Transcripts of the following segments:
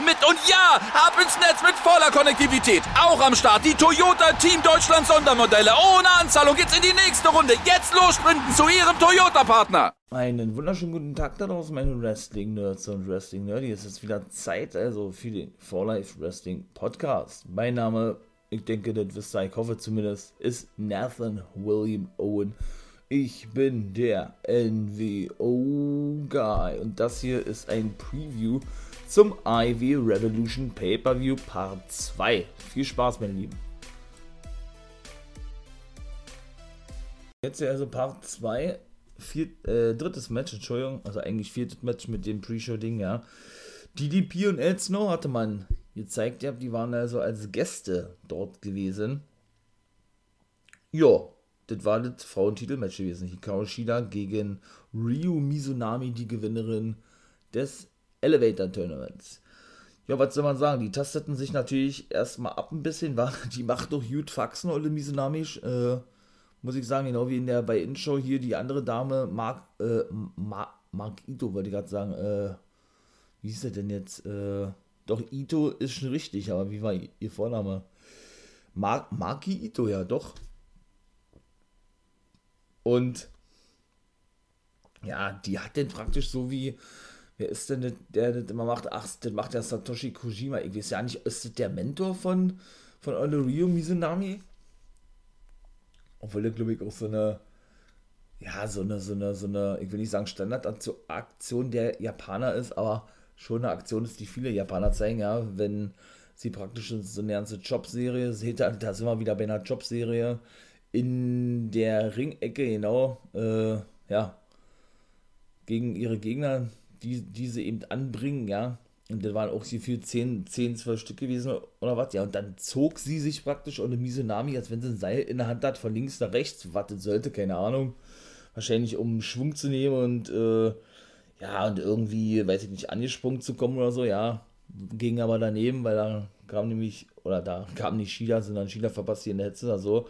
mit. Und ja, ab ins Netz mit voller Konnektivität. Auch am Start die Toyota Team Deutschland Sondermodelle. Ohne Anzahlung geht's in die nächste Runde. Jetzt los sprinten zu ihrem Toyota-Partner. Einen wunderschönen guten Tag da draußen, meine Wrestling-Nerds und Wrestling-Nerdy. Es ist wieder Zeit also für den For Life Wrestling Podcast. Mein Name, ich denke, das wisst ihr, ich hoffe zumindest, ist Nathan William Owen. Ich bin der NWO-Guy und das hier ist ein Preview zum IV Revolution Pay-Per-View Part 2. Viel Spaß, meine Lieben. Jetzt also Part 2, vier, äh, drittes Match, Entschuldigung, also eigentlich viertes Match mit dem Pre-Show-Ding, ja. DDP und El Snow hatte man gezeigt, ja, die waren also als Gäste dort gewesen. Ja, das war das Frauentitelmatch gewesen. Hikaru Shida gegen Ryu Mizunami, die Gewinnerin des Elevator Tournaments. Ja, was soll man sagen? Die tasteten sich natürlich erstmal ab ein bisschen, war, die macht doch gut Faxen, Olle Mizunami, äh, muss ich sagen, genau wie in der bei Inshow hier die andere Dame, Mark, äh, Mark, Mark Ito, wollte ich gerade sagen, äh, wie hieß er denn jetzt? Äh, doch, Ito ist schon richtig, aber wie war ihr Vorname? Mark, Marki Ito, ja, doch. Und ja, die hat denn praktisch so wie, wer ist denn der, der das immer macht? Ach, das macht der Satoshi Kojima. Ich weiß ja nicht, ist das der Mentor von, von Honorio Mizunami? Obwohl der, glaube ich, auch so eine, ja, so eine, so eine, so eine, ich will nicht sagen Standardaktion der Japaner ist, aber schon eine Aktion ist, die viele Japaner zeigen, ja, wenn sie praktisch so eine ganze Jobserie, seht ihr, da sind wir wieder bei einer Jobserie, in der Ringecke, genau, äh, ja, gegen ihre Gegner, die, die sie eben anbringen, ja. Und das waren auch sie für 10, 10, 12 Stück gewesen oder was, ja. Und dann zog sie sich praktisch ohne Misenami, als wenn sie ein Seil in der Hand hat, von links nach rechts, was das sollte, keine Ahnung. Wahrscheinlich um Schwung zu nehmen und, äh, ja, und irgendwie, weiß ich nicht, angesprungen zu kommen oder so, ja. Ging aber daneben, weil da kam nämlich, oder da kam nicht Shida, sondern Shida verpasst hier in der Hetze oder so.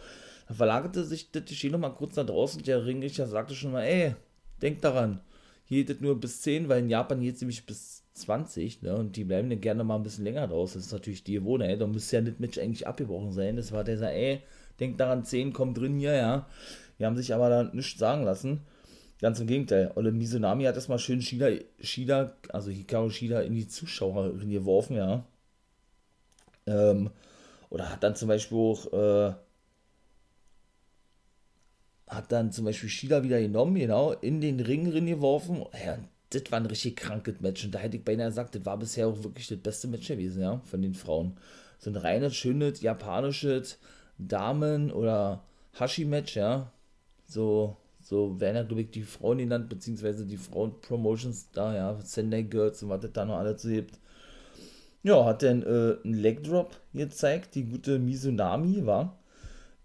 Da verlagerte sich das Geschehen nochmal kurz nach draußen. Der Ringrichter sagte schon mal, ey, denk daran, hier es nur bis 10, weil in Japan geht es nämlich bis 20, ne? Und die bleiben dann gerne mal ein bisschen länger draus. Das ist natürlich die Gewohnheit. Da müsste ja das Match eigentlich abgebrochen sein. Das war der, der ey, denk daran, 10 kommt drin hier, ja. Die haben sich aber da nichts sagen lassen. Ganz im Gegenteil. Und Mizunami hat erstmal schön Shida, Shida, also Hikaru Shida in die Zuschauerin geworfen, ja. Ähm, oder hat dann zum Beispiel auch, äh, hat dann zum Beispiel Shida wieder genommen, genau, in den Ring drin geworfen. Ja, das war ein richtig krankes Match. Und da hätte ich beinahe gesagt, das war bisher auch wirklich das beste Match gewesen, ja, von den Frauen. So ein reines, schönes, japanisches Damen- oder Hashi-Match, ja. So, so werden ja, glaube ich, die Frauen genannt, beziehungsweise die Frauen-Promotions da, ja, Sendai Girls und was das da noch alles so gibt. Ja, hat dann äh, einen Leg Drop gezeigt, die gute Mizunami war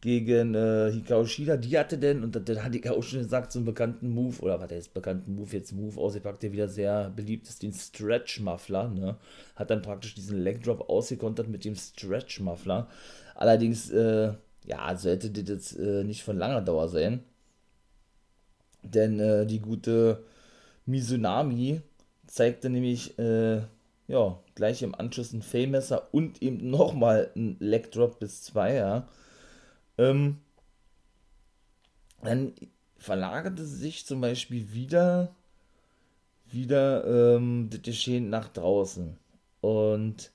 gegen äh, Hikaru Shida. Die hatte denn, und dann ich auch schon gesagt, so einen bekannten Move, oder was der jetzt bekannten Move, jetzt Move ausgepackt, der wieder sehr beliebt ist, den Stretch Muffler, ne? Hat dann praktisch diesen Leg Drop ausgekontert mit dem Stretch Muffler. Allerdings, äh, ja, sollte das jetzt äh, nicht von langer Dauer sein. Denn äh, die gute Mizunami zeigte nämlich, äh, ja, gleich im Anschluss ein Failmesser und eben nochmal ein Leg Drop bis 2, ja. Ähm, dann verlagerte sich zum Beispiel wieder, wieder ähm, das Geschehen nach draußen. Und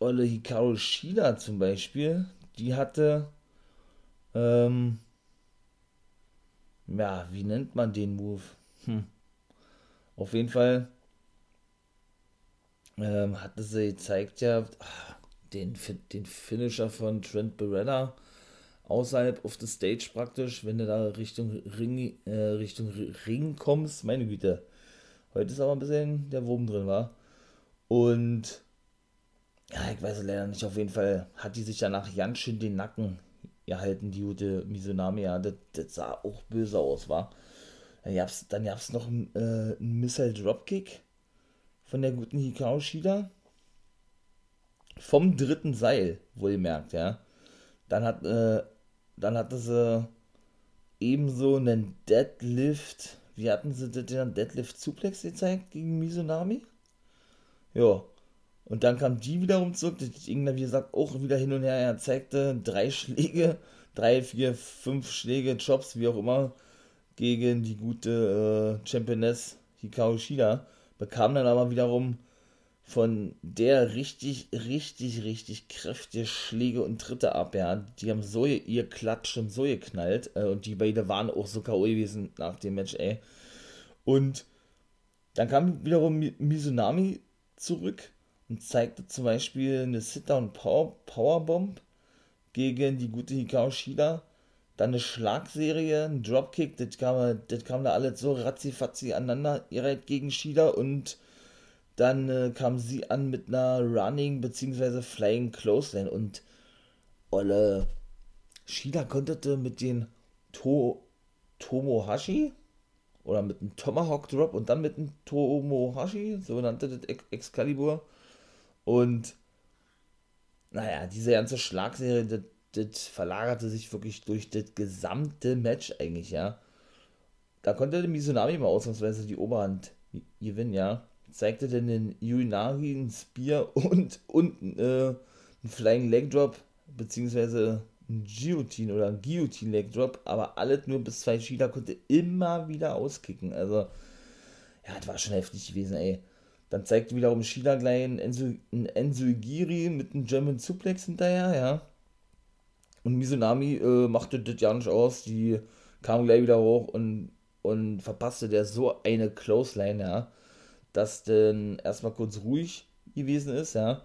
Olle Hikaru Shida zum Beispiel, die hatte, ähm, ja, wie nennt man den Move? Hm. Auf jeden Fall ähm, hatte sie gezeigt ja, den, den Finisher von Trent Beretta außerhalb auf der Stage praktisch, wenn du da Richtung Ring, äh, Richtung Ring kommst, meine Güte, Heute ist aber ein bisschen der Wurm drin, war. Und ja, ich weiß leider nicht, auf jeden Fall hat die sich danach ganz schön den Nacken gehalten, die gute Mizunami, ja, das, das sah auch böse aus, war. Dann gab's, dann gab's noch einen, äh, einen Missile Dropkick von der guten Hikaru Shida. Vom dritten Seil, wohlgemerkt, ja. Dann hat, äh, dann hatte sie ebenso einen Deadlift. Wie hatten sie den Deadlift Suplex gezeigt gegen Mizunami? Ja. Und dann kam die wiederum zurück. Das ging wie gesagt, auch wieder hin und her. Er zeigte drei Schläge, drei, vier, fünf Schläge, Chops, wie auch immer, gegen die gute äh, Championess Hikaru Shida. Bekam dann aber wiederum von der richtig, richtig, richtig kräftige Schläge und Tritte ab, ja. Die haben so ihr Klatsch und so geknallt. Äh, und die beiden waren auch so K.O. gewesen nach dem Match, ey. Und dann kam wiederum Mizunami zurück und zeigte zum Beispiel eine Sit-Down Power Powerbomb gegen die gute Hikaru Shida. Dann eine Schlagserie, ein Dropkick, das kam, das kam da alles so ratzi-fatzi aneinander, ihr gegen Shida und dann äh, kam sie an mit einer Running bzw. Flying Clothesline und Olle Shida konnte mit den to Tomohashi oder mit einem Tomahawk Drop und dann mit einem Tomohashi, so nannte das Excalibur. Und naja, diese ganze Schlagserie, das, das verlagerte sich wirklich durch das gesamte Match eigentlich, ja. Da konnte der Mizunami mal ausnahmsweise die Oberhand gewinnen, ja zeigte dann den Yuinari, einen Spear und, und äh, einen Flying Leg Drop, beziehungsweise ein Guillotine oder ein Guillotine Leg Drop, aber alles nur bis zwei Shida konnte immer wieder auskicken. Also, ja, das war schon heftig gewesen, ey. Dann zeigte wiederum Shida gleich einen Ensu, Ensuigiri mit einem German Suplex hinterher, ja. Und Mizunami äh, machte das ja nicht aus, die kam gleich wieder hoch und, und verpasste der so eine Close Line, ja dass dann erstmal kurz ruhig gewesen ist, ja.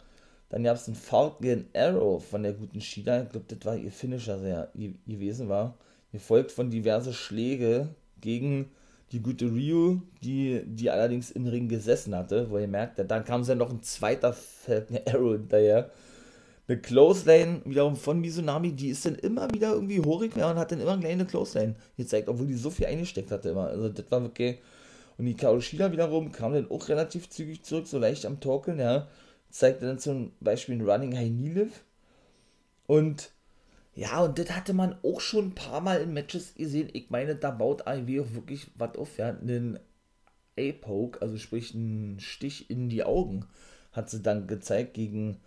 Dann gab es einen Falcon Arrow von der guten Shida. Ich glaube, das war ihr Finisher sehr gewesen war. Gefolgt von diverse Schläge gegen die gute Ryu, die, die allerdings im Ring gesessen hatte, wo ihr merkt, dann kam es ja noch ein zweiter Falcon Arrow hinterher. Eine Close Lane wiederum von Mizunami, die ist dann immer wieder irgendwie hochig ja, und hat dann immer eine kleine Close Lane gezeigt, obwohl die so viel eingesteckt hatte immer. Also das war wirklich und die Kaoshida wiederum kam dann auch relativ zügig zurück, so leicht am Torkeln, ja. Zeigte dann zum Beispiel ein Running High Knee Lift. Und ja, und das hatte man auch schon ein paar Mal in Matches gesehen. Ich meine, da baut AEW auch wirklich was auf, ja. Einen A-Poke, also sprich einen Stich in die Augen, hat sie dann gezeigt gegen,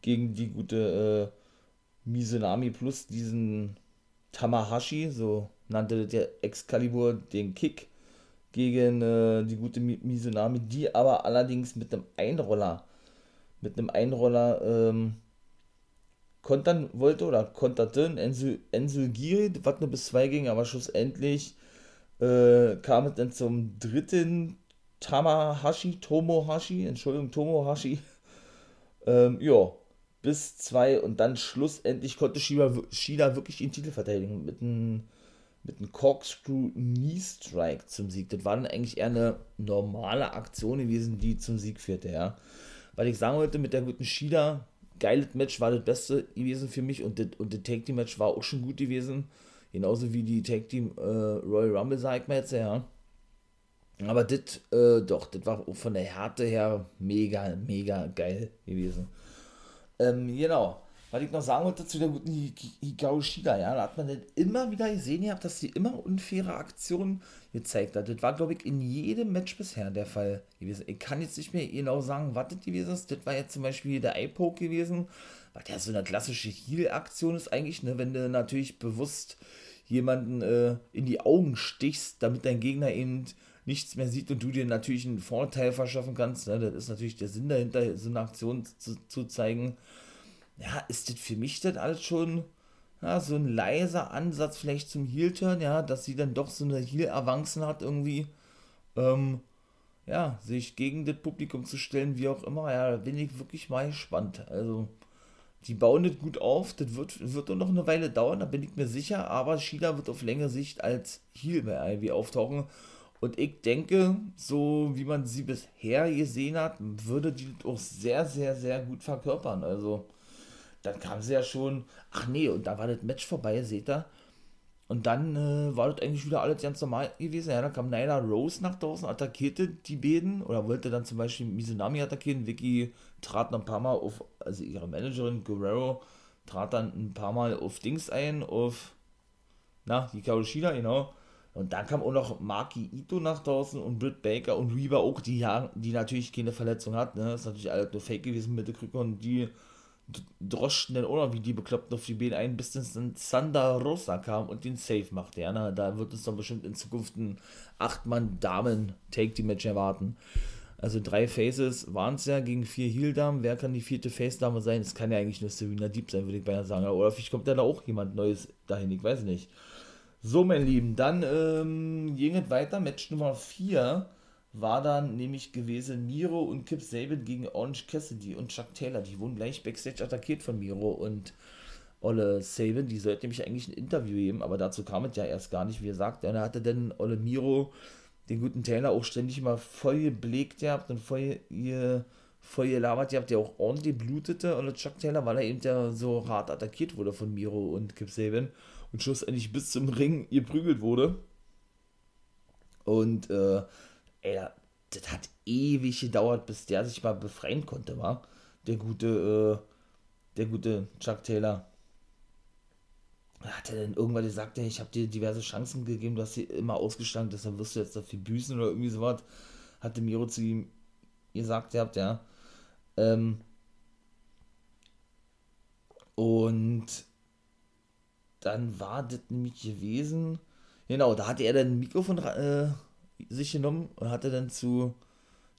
gegen die gute äh, Mizunami plus diesen Tamahashi, so nannte der Excalibur den Kick gegen äh, die gute Mizunami, die aber allerdings mit einem Einroller, mit einem Einroller ähm, kontern wollte oder konterte. Ensu Giri, was nur bis zwei ging, aber schlussendlich äh, kam es dann zum dritten Tamahashi, Tomohashi, Entschuldigung, Tomohashi. ähm, ja, bis zwei und dann schlussendlich konnte Shida, Shida wirklich den Titel verteidigen mit einem mit einem Corkscrew Knee Strike zum Sieg. Das war dann eigentlich eher eine normale Aktion gewesen, die zum Sieg führte, ja. Weil ich sagen wollte, mit der guten Shida, geiles Match war das Beste gewesen für mich und das, und das Tag Team Match war auch schon gut gewesen. Genauso wie die Tag Team äh, Royal Rumble, sag ich mal jetzt, ja. Aber das, äh, doch, das war von der Härte her mega, mega geil gewesen. Ähm, genau was ich noch sagen wollte zu der guten Hikaru ja, da hat man dann immer wieder gesehen gehabt, dass sie immer unfaire Aktionen gezeigt hat. Das war, glaube ich, in jedem Match bisher der Fall gewesen. Ich kann jetzt nicht mehr genau sagen, was das gewesen ist. Das war jetzt zum Beispiel der Eye-Poke gewesen, was ja so eine klassische Heal-Aktion ist eigentlich, ne, wenn du natürlich bewusst jemanden äh, in die Augen stichst, damit dein Gegner eben nichts mehr sieht und du dir natürlich einen Vorteil verschaffen kannst. Ne? Das ist natürlich der Sinn dahinter, so eine Aktion zu, zu zeigen ja, ist das für mich das alles schon ja, so ein leiser Ansatz vielleicht zum Heel-Turn, ja, dass sie dann doch so eine Heel-Avancen hat irgendwie, ähm, ja, sich gegen das Publikum zu stellen, wie auch immer, ja, da bin ich wirklich mal gespannt. Also, die bauen das gut auf, das wird, wird noch eine Weile dauern, da bin ich mir sicher, aber Shida wird auf längere Sicht als Heel bei Ivy auftauchen Und ich denke, so wie man sie bisher gesehen hat, würde die auch sehr, sehr, sehr gut verkörpern. Also, dann kam sie ja schon, ach nee, und da war das Match vorbei, seht ihr. Und dann äh, war das eigentlich wieder alles ganz normal gewesen. Ja, dann kam Nyla Rose nach draußen, attackierte die beiden oder wollte dann zum Beispiel Mizunami attackieren. Vicky trat noch ein paar Mal auf, also ihre Managerin Guerrero trat dann ein paar Mal auf Dings ein, auf, na, die Kaoshida, genau. Und dann kam auch noch Maki Ito nach draußen und Britt Baker und Reba auch, die, ja, die natürlich keine Verletzung hat. Ne? Das ist natürlich alles nur Fake gewesen mit der Krücke und die droschten dann noch wie die Bekloppten auf die Beine ein, bis dann Sander Rosa kam und den Safe machte. Ja, na, da wird es dann bestimmt in Zukunft ein 8-Mann-Damen-Take-Team-Match erwarten. Also drei Faces waren es ja gegen vier Heel-Damen. Wer kann die vierte Face-Dame sein? Es kann ja eigentlich nur Serena Deep sein, würde ich beinahe sagen. Oder vielleicht kommt ja da auch jemand Neues dahin, ich weiß nicht. So, mein Lieben, dann ähm, ging es weiter. Match Nummer 4 war dann nämlich gewesen Miro und Kip Saban gegen Orange Cassidy und Chuck Taylor. Die wurden gleich Backstage attackiert von Miro und Olle Saban. Die sollten nämlich eigentlich ein Interview geben, aber dazu kam es ja erst gar nicht, wie gesagt. Er hatte dann Olle Miro, den guten Taylor, auch ständig mal voll geblägt gehabt und voll, ihr, voll gelabert gehabt, der auch ordentlich blutete. Olle Chuck Taylor, weil er eben ja so hart attackiert wurde von Miro und Kip Saban und schlussendlich bis zum Ring geprügelt wurde. Und äh, ey, das hat ewig gedauert, bis der sich mal befreien konnte, war. Der gute, äh, der gute Chuck Taylor. Hat er denn irgendwann gesagt, ey, ich habe dir diverse Chancen gegeben, du hast sie immer ausgeschlagen, deshalb wirst du jetzt dafür büßen oder irgendwie sowas. Hatte Miro zu ihm gesagt, ihr habt ja. Ähm, und dann war das nämlich gewesen. Genau, da hatte er dann ein Mikrofon äh, sich genommen und hatte dann zu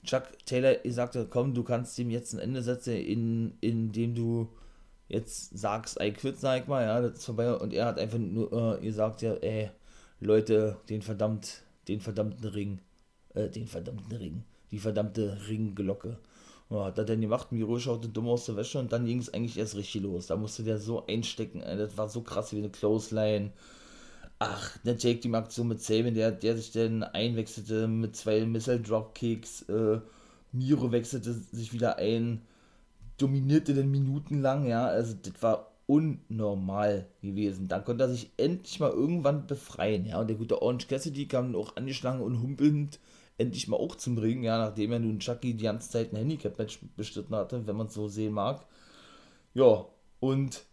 Chuck Taylor gesagt, komm, du kannst ihm jetzt ein Ende setzen, in, indem du jetzt sagst, I quit, sag ich mal, ja, das ist vorbei. Und er hat einfach nur äh, gesagt, ja, ey, Leute, den verdammt, den verdammten Ring, äh, den verdammten Ring, die verdammte Ringglocke. Ja, hat er dann gemacht, Miro schaute dumm aus der Wäsche und dann ging es eigentlich erst richtig los. Da musste der so einstecken, ey, das war so krass wie eine Clothesline ach, der Jake die Aktion mit Saban, der, der sich dann einwechselte mit zwei Missile Dropkicks, äh, Miro wechselte sich wieder ein, dominierte dann minutenlang, ja, also das war unnormal gewesen. Dann konnte er sich endlich mal irgendwann befreien, ja, und der gute Orange Cassidy kam auch angeschlagen und humpelnd endlich mal auch zum Ring, ja, nachdem er nun Chucky die ganze Zeit ein Handicap-Match bestritten hatte, wenn man es so sehen mag. Ja, und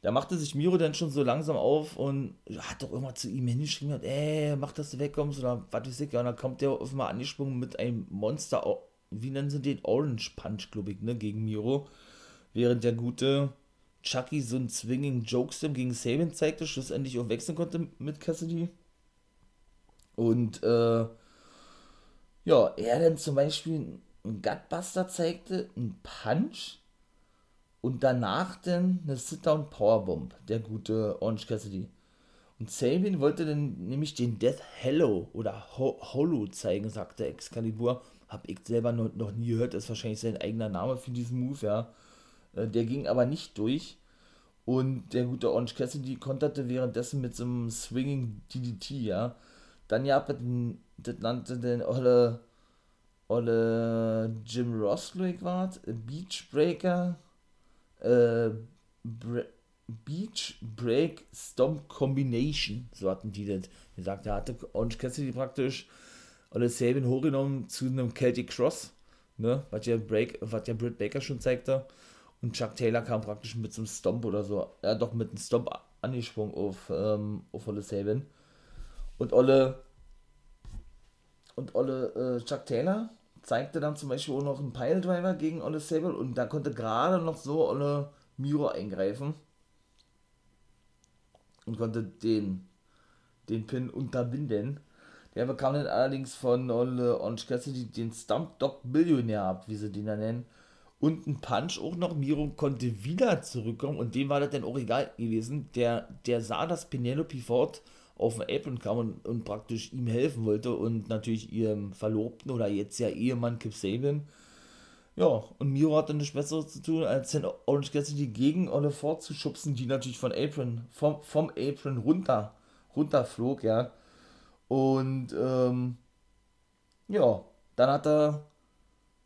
da machte sich Miro dann schon so langsam auf und hat doch immer zu ihm hingeschrieben, ey, mach, dass du wegkommst oder was weiß ich. Und dann kommt der auf einmal angesprungen mit einem Monster, wie nennen sie den? Orange Punch, glaube ich, ne, gegen Miro. Während der gute Chucky so einen Swinging Jokestem gegen Sabin zeigte, schlussendlich auch wechseln konnte mit Cassidy. Und, äh, ja, er dann zum Beispiel einen Gutbuster zeigte, einen Punch und danach dann eine Sit-Down Powerbomb, der gute Orange Cassidy. Und Sabin wollte dann nämlich den Death Hello oder Ho Hollow zeigen, sagte Excalibur. Hab ich selber noch, nie gehört, ist wahrscheinlich sein eigener Name für diesen Move, ja. Äh, der ging aber nicht durch. Und der gute Orange Cassidy konterte währenddessen mit so einem Swinging DDT, ja. Dann ja, das nannte den Olle, Olle Jim Ross, war Beach Äh, Beach Break Stomp Combination, so hatten die das gesagt. Da hatte Orange Cassidy praktisch alles Sabin hochgenommen zu einem Celtic Cross, ne, was ja, Break, was ja Britt Baker schon zeigte. Und Chuck Taylor kam praktisch mit so einem Stomp oder so, ja doch mit einem Stomp angesprungen auf, ähm, auf Olle Sabin. Und Olle und Olle äh, Chuck Taylor zeigte dann zum Beispiel auch noch einen Piledriver gegen Olle Sable und da konnte gerade noch so Olle Miro eingreifen und konnte den, den Pin unterbinden. Der bekam dann allerdings von Olle Orange Cassidy den Stump Dog Billionär ab, wie sie den da nennen. Und ein Punch auch noch. Miro konnte wieder zurückkommen und dem war das dann auch egal gewesen. Der, der sah, dass Penelope Ford auf den Apron kam und, und, praktisch ihm helfen wollte und natürlich ihrem Verlobten oder jetzt ja Ehemann Kip Sabian. Ja, und Miro hatte nichts Besseres zu tun, als den Orange Cassidy gegen Olle Ford zu die natürlich von Apron, vom, vom Apron runter, runterflog, ja. Und ähm, ja, dann hat er,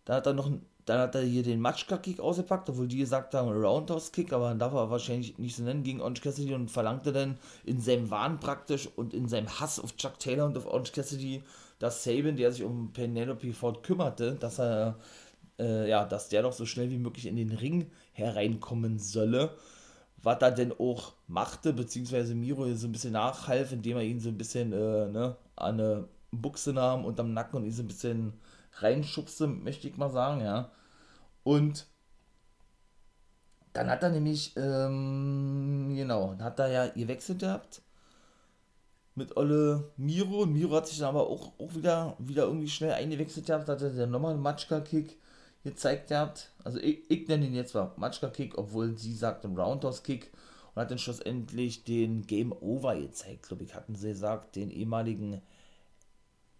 dann hat er noch, dann hat er hier den Matschka-Kick ausgepackt, obwohl die gesagt haben Roundhouse-Kick, aber dann darf er wahrscheinlich nicht so nennen gegen Orange Cassidy und verlangte dann in seinem Wahn praktisch und in seinem Hass auf Chuck Taylor und auf Orange Cassidy, dass Sabin, der sich um Penelope Ford kümmerte, dass er, äh, ja, dass der doch so schnell wie möglich in den Ring hereinkommen solle. Was er denn auch machte, beziehungsweise Miro so ein bisschen nachhalf, indem er ihn so ein bisschen äh, ne, an eine Buchse nahm und am Nacken und ihn so ein bisschen reinschubste, möchte ich mal sagen, ja. Und dann hat er nämlich, ähm, genau, hat er ja gewechselt gehabt mit Olle Miro und Miro hat sich dann aber auch, auch wieder, wieder irgendwie schnell eingewechselt gehabt, hat er dann nochmal einen Matschka-Kick gezeigt habt. Also ich, ich nenne ihn jetzt mal Matschka-Kick, obwohl sie sagt einen Roundhouse-Kick und hat dann schlussendlich den Game Over gezeigt, glaube ich, hatten sie gesagt, den ehemaligen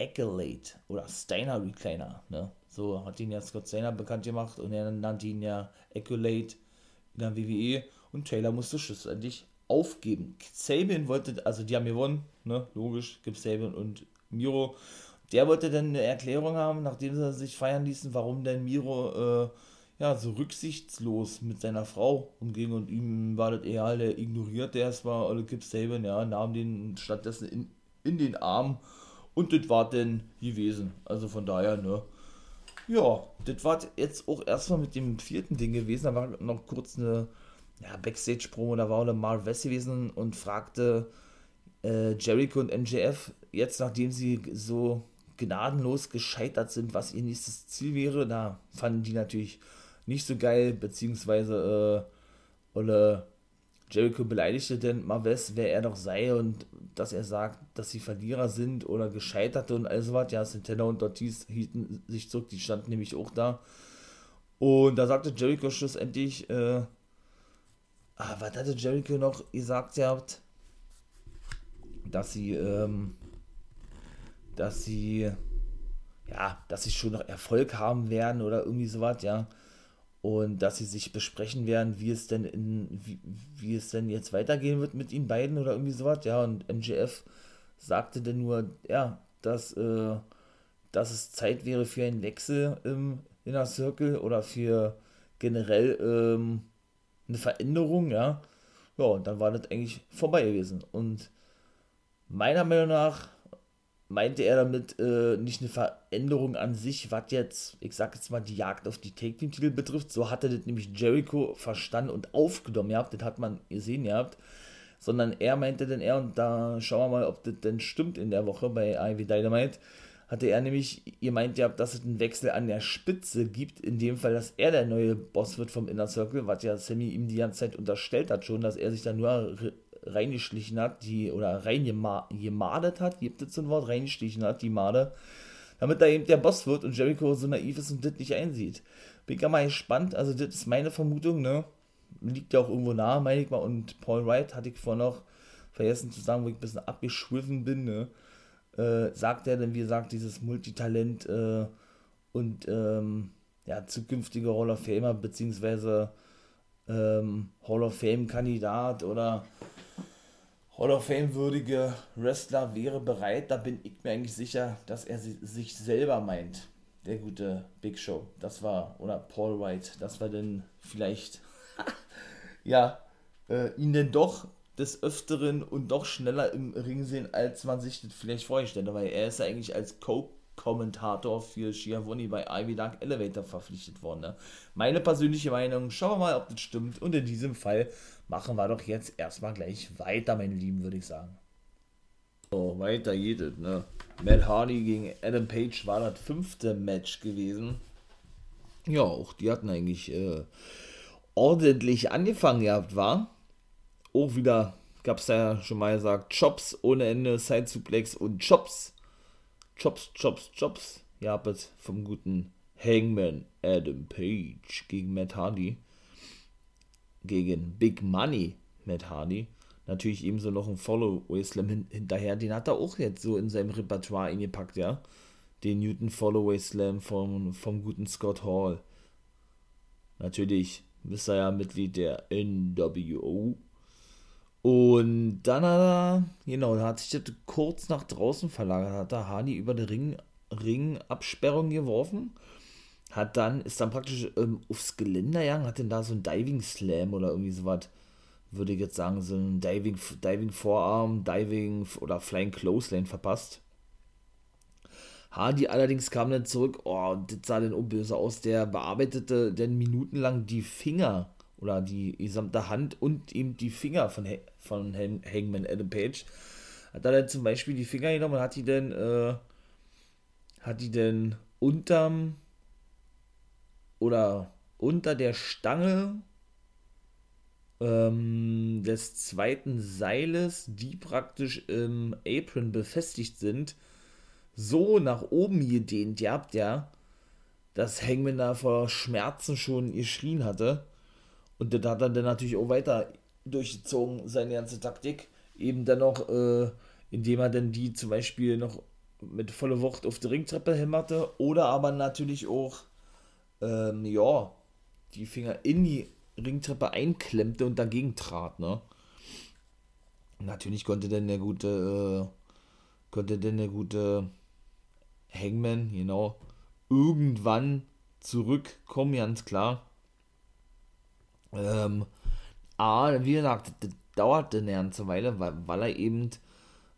Accolade oder Steiner Recliner, ne? So hat ihn ja Scott Steiner bekannt gemacht und er nannte ihn ja Accolade in der WWE und Taylor musste schlussendlich aufgeben. Sabian wollte, also die haben gewonnen, ne? Logisch, gibt Sabian und Miro der wollte dann eine Erklärung haben, nachdem sie sich feiern ließen, warum denn Miro äh, ja, so rücksichtslos mit seiner Frau umging und ihm war das egal, der ignoriert der erstmal alle Kip Saban, ja, nahm den stattdessen in, in den Arm und das war dann gewesen. Also von daher, ne. Ja, das war jetzt auch erstmal mit dem vierten Ding gewesen. Da war noch kurz eine ja, Backstage-Promo, da war auch eine West gewesen und fragte äh, Jericho und MJF, jetzt nachdem sie so gnadenlos gescheitert sind, was ihr nächstes Ziel wäre. Da fanden die natürlich nicht so geil, beziehungsweise äh, Olle Jericho beleidigte denn Marves, wer er doch sei und dass er sagt, dass sie Verlierer sind oder Gescheiterte und all sowas. Ja, Santana und Ortiz hielten sich zurück, die standen nämlich auch da. Und da sagte Jericho schlussendlich, äh, ah, was hatte Jericho noch gesagt gehabt? Dass sie, ähm, dass sie, ja, dass sie schon noch Erfolg haben werden oder irgendwie sowas, ja. Und dass sie sich besprechen werden, wie es denn in, wie, wie es denn jetzt weitergehen wird mit ihnen beiden oder irgendwie sowas, ja. Und MJF sagte dann nur, ja, dass, äh, dass es Zeit wäre für einen Wechsel im Inner Circle oder für generell ähm, eine Veränderung, ja. Ja, und dann war das eigentlich vorbei gewesen. Und meiner Meinung nach meinte er damit äh, nicht eine Veränderung an sich, was jetzt, ich sag jetzt mal, die Jagd auf die Take-Team-Titel betrifft. So hatte das nämlich Jericho verstanden und aufgenommen Ihr habt, das hat man gesehen ihr habt. Sondern er meinte denn er, und da schauen wir mal, ob das denn stimmt in der Woche bei Ivy Dynamite, hatte er nämlich, ihr meint ja, dass es einen Wechsel an der Spitze gibt, in dem Fall, dass er der neue Boss wird vom Inner Circle, was ja Sammy ihm die ganze Zeit unterstellt hat schon, dass er sich da nur reingeschlichen hat, die, oder reingemadet hat, gibt es so ein Wort, reingeschlichen hat, die Made, damit da eben der Boss wird und Jericho so naiv ist und das nicht einsieht. Bin ich mal gespannt, also das ist meine Vermutung, ne? Liegt ja auch irgendwo nahe, meine ich mal, und Paul Wright hatte ich vorhin noch vergessen zu sagen, wo ich ein bisschen abgeschwiffen bin, ne? Äh, sagt er denn, wie gesagt, dieses Multitalent äh, und ähm, ja, zukünftige Hall of Famer, beziehungsweise ähm, Hall of Fame-Kandidat oder Hall of Fame-würdige Wrestler wäre bereit, da bin ich mir eigentlich sicher, dass er sich selber meint. Der gute Big Show. Das war, oder Paul White, das war dann vielleicht, ja, äh, ihn denn doch des Öfteren und doch schneller im Ring sehen, als man sich das vielleicht vorgestellt hat, weil er ist ja eigentlich als Co-Kommentator für Schiavoni bei Ivy Dark Elevator verpflichtet worden. Ne? Meine persönliche Meinung, schauen wir mal, ob das stimmt. Und in diesem Fall machen wir doch jetzt erstmal gleich weiter, meine Lieben, würde ich sagen. So, weiter geht es, ne? Matt Hardy gegen Adam Page war das fünfte Match gewesen. Ja, auch die hatten eigentlich äh, ordentlich angefangen gehabt, war. Auch wieder gab es da ja schon mal gesagt, Chops ohne Ende, Side Suplex und Chops. Chops, Chops, Chops. Ja, habt vom guten Hangman Adam Page gegen Matt Hardy gegen Big Money Matt Hardy. Natürlich ebenso noch ein Follow hin hinterher. Den hat er auch jetzt so in seinem Repertoire eingepackt, ja. Den Newton Followaway Slam vom, vom guten Scott Hall. Natürlich ist er ja Mitglied der NWO. Und dann hat er, genau, da hat sich das kurz nach draußen verlagert, hat er Hardy über die Ring, Ringabsperrung geworfen, hat dann, ist dann praktisch ähm, aufs Geländer gegangen, hat denn da so ein Diving Slam oder irgendwie sowas, würde ich jetzt sagen, so ein Diving, Diving Vorarm, Diving oder Flying Clothesline verpasst. Hardy allerdings kam dann zurück, oh, das sah dann unböse aus, der bearbeitete dann minutenlang die Finger oder die gesamte Hand und eben die Finger von, von Hangman Adam Page. Hat er dann zum Beispiel die Finger genommen und hat die dann, äh, hat die dann unterm oder unter der Stange ähm, des zweiten Seiles, die praktisch im Apron befestigt sind, so nach oben gedehnt gehabt, ja, dass Hangman da vor Schmerzen schon geschrien hatte. Und das hat er dann natürlich auch weiter durchgezogen, seine ganze Taktik. Eben dann noch, äh, indem er dann die zum Beispiel noch mit voller Wucht auf die Ringtreppe hämmerte oder aber natürlich auch, ähm, ja, die Finger in die Ringtreppe einklemmte und dagegen trat, ne? Natürlich konnte denn der gute, äh, konnte denn der gute Hangman, genau, irgendwann zurückkommen, ganz klar. Ähm, aber wie gesagt, das dauerte eine ganze Weile, weil, weil er eben,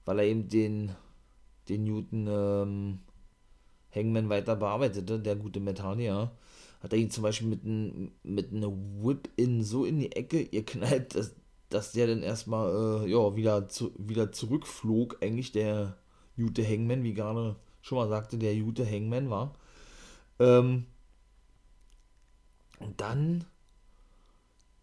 weil er eben den, den Newton ähm, Hangman weiter bearbeitete, der gute Metania, hat er ihn zum Beispiel mit einem mit Whip-In so in die Ecke geknallt, dass, dass der dann erstmal äh, ja, wieder, zu, wieder zurückflog, eigentlich der Jute Hangman, wie gerade schon mal sagte, der Jute Hangman war. Ähm, und dann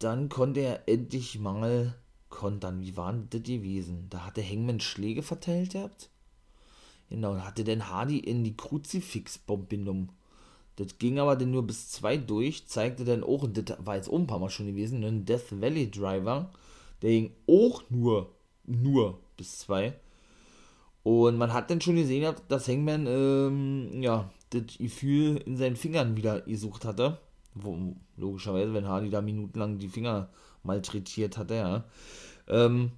dann konnte er endlich Mangel kontern. Wie waren das gewesen? Da hatte Hangman Schläge verteilt gehabt. Genau, da hatte dann Hardy in die Kruzifix-Bombindung. Das ging aber dann nur bis zwei durch, zeigte dann auch, und das war jetzt auch ein paar Mal schon gewesen, einen Death Valley Driver. Der ging auch nur, nur bis zwei. Und man hat dann schon gesehen, dass Hangman, ähm, ja, das Gefühl in seinen Fingern wieder gesucht hatte. Wo, logischerweise, wenn Hardy da minutenlang die Finger malträtiert hatte, ja. Ähm,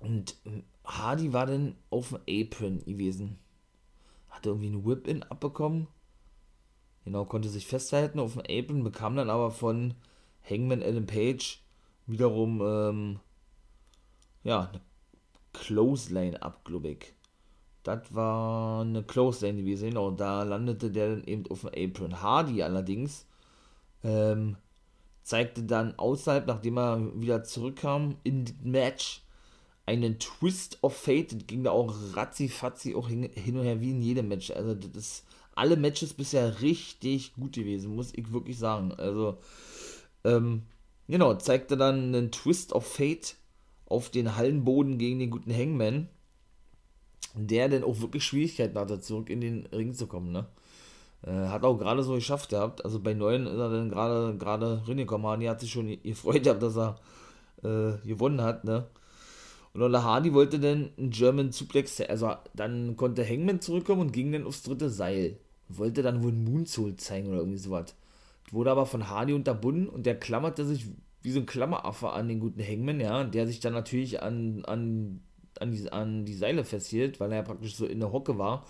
und Hardy war dann auf dem Apron gewesen. Hatte irgendwie einen Whip-In abbekommen. Genau, konnte sich festhalten auf dem Apron, bekam dann aber von Hangman Adam Page wiederum, ähm, ja, eine Clothesline ab, glaube ich. Das war eine Close Lane gewesen, genau. Da landete der dann eben auf dem Apron. Hardy allerdings ähm, zeigte dann außerhalb, nachdem er wieder zurückkam, in das Match einen Twist of Fate. Das ging da auch ratzi-fatzi auch hin, hin, und her wie in jedem Match. Also, das ist alle Matches bisher richtig gut gewesen, muss ich wirklich sagen. Also, ähm, genau, zeigte dann einen Twist of Fate auf den Hallenboden gegen den guten Hangman der dann auch wirklich Schwierigkeiten hatte, zurück in den Ring zu kommen, ne? Äh, hat auch gerade so geschafft gehabt. Also bei Neuen ist er dann gerade gerade reingekommen. Hardy hat sich schon gefreut gehabt, dass er äh, gewonnen hat, ne? Und Ola Hardy wollte dann einen German Suplex, also dann konnte Hangman zurückkommen und ging dann aufs dritte Seil. Wollte dann wohl einen Moonsault zeigen oder irgendwie sowas. Wurde aber von Hardy unterbunden und der klammerte sich wie so ein Klammeraffe an den guten Hangman, ja, der sich dann natürlich an, an an die, an die Seile festhielt, weil er ja praktisch so in der Hocke war,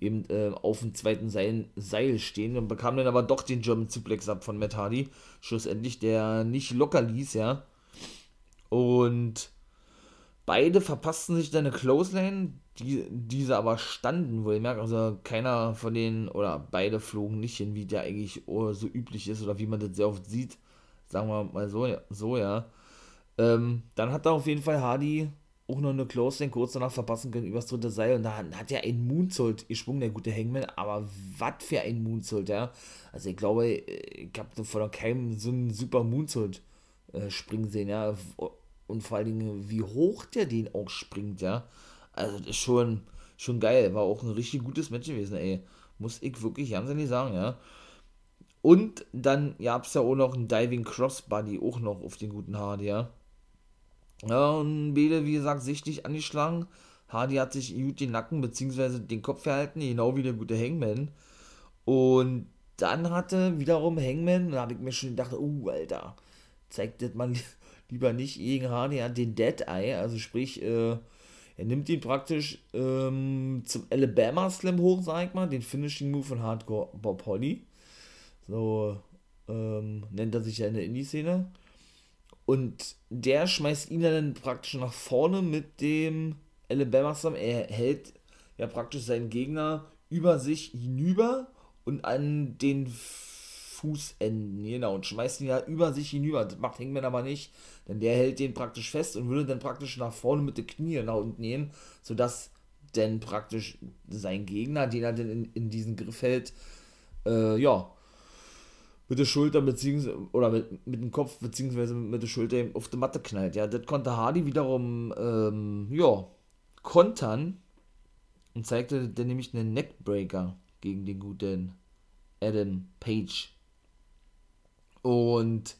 eben äh, auf dem zweiten Seil, Seil stehen und bekam dann aber doch den German Suplex ab von Matt Hardy, schlussendlich, der nicht locker ließ, ja. Und beide verpassten sich dann eine Close Lane, die, diese aber standen, wohl merkt, also keiner von denen oder beide flogen nicht hin, wie der eigentlich so üblich ist oder wie man das sehr oft sieht, sagen wir mal so, so ja. Ähm, dann hat da auf jeden Fall Hardy auch noch eine Close Lane kurz danach verpassen können übers dritte Seil. Und da hat ja ein Moonsault gesprungen, der gute Hangman. Aber was für ein Moonsault, ja. Also ich glaube, ich habe von keinem so einen super Moonsault äh, springen sehen, ja. Und vor allen Dingen, wie hoch der den auch springt, ja. Also das ist schon, schon geil. War auch ein richtig gutes Match gewesen, ey. Muss ich wirklich ganz ehrlich sagen, ja. Und dann gab es ja auch noch einen Diving Crossbody, auch noch auf den guten Hard, ja ja, und Bede, wie gesagt, sichtlich angeschlagen. Hardy hat sich gut den Nacken bzw. den Kopf verhalten, genau wie der gute Hangman. Und dann hatte wiederum Hangman, da habe ich mir schon gedacht, oh, Alter, zeigt das mal lieber nicht gegen Hardy an den Dead Eye, also sprich, äh, er nimmt ihn praktisch ähm, zum Alabama Slam hoch, sag ich mal, den Finishing Move von Hardcore Bob Holly. So ähm, nennt er sich ja in der Indie-Szene. Und der schmeißt ihn dann praktisch nach vorne mit dem Alabama Slam. Er hält ja praktisch seinen Gegner über sich hinüber und an den Fußenden, genau, und schmeißt ihn ja über sich hinüber. Das macht Hangman aber nicht, denn der hält den praktisch fest und würde dann praktisch nach vorne mit den Knien nach unten gehen, sodass dann praktisch sein Gegner, den er dann in, in diesen Griff hält, äh, ja, mit der Schulter beziehungsweise oder mit, mit dem Kopf beziehungsweise mit der Schulter auf die Matte knallt. Ja, das konnte Hardy wiederum ähm, ja, kontern und zeigte dann nämlich einen Neckbreaker gegen den guten Adam Page. Und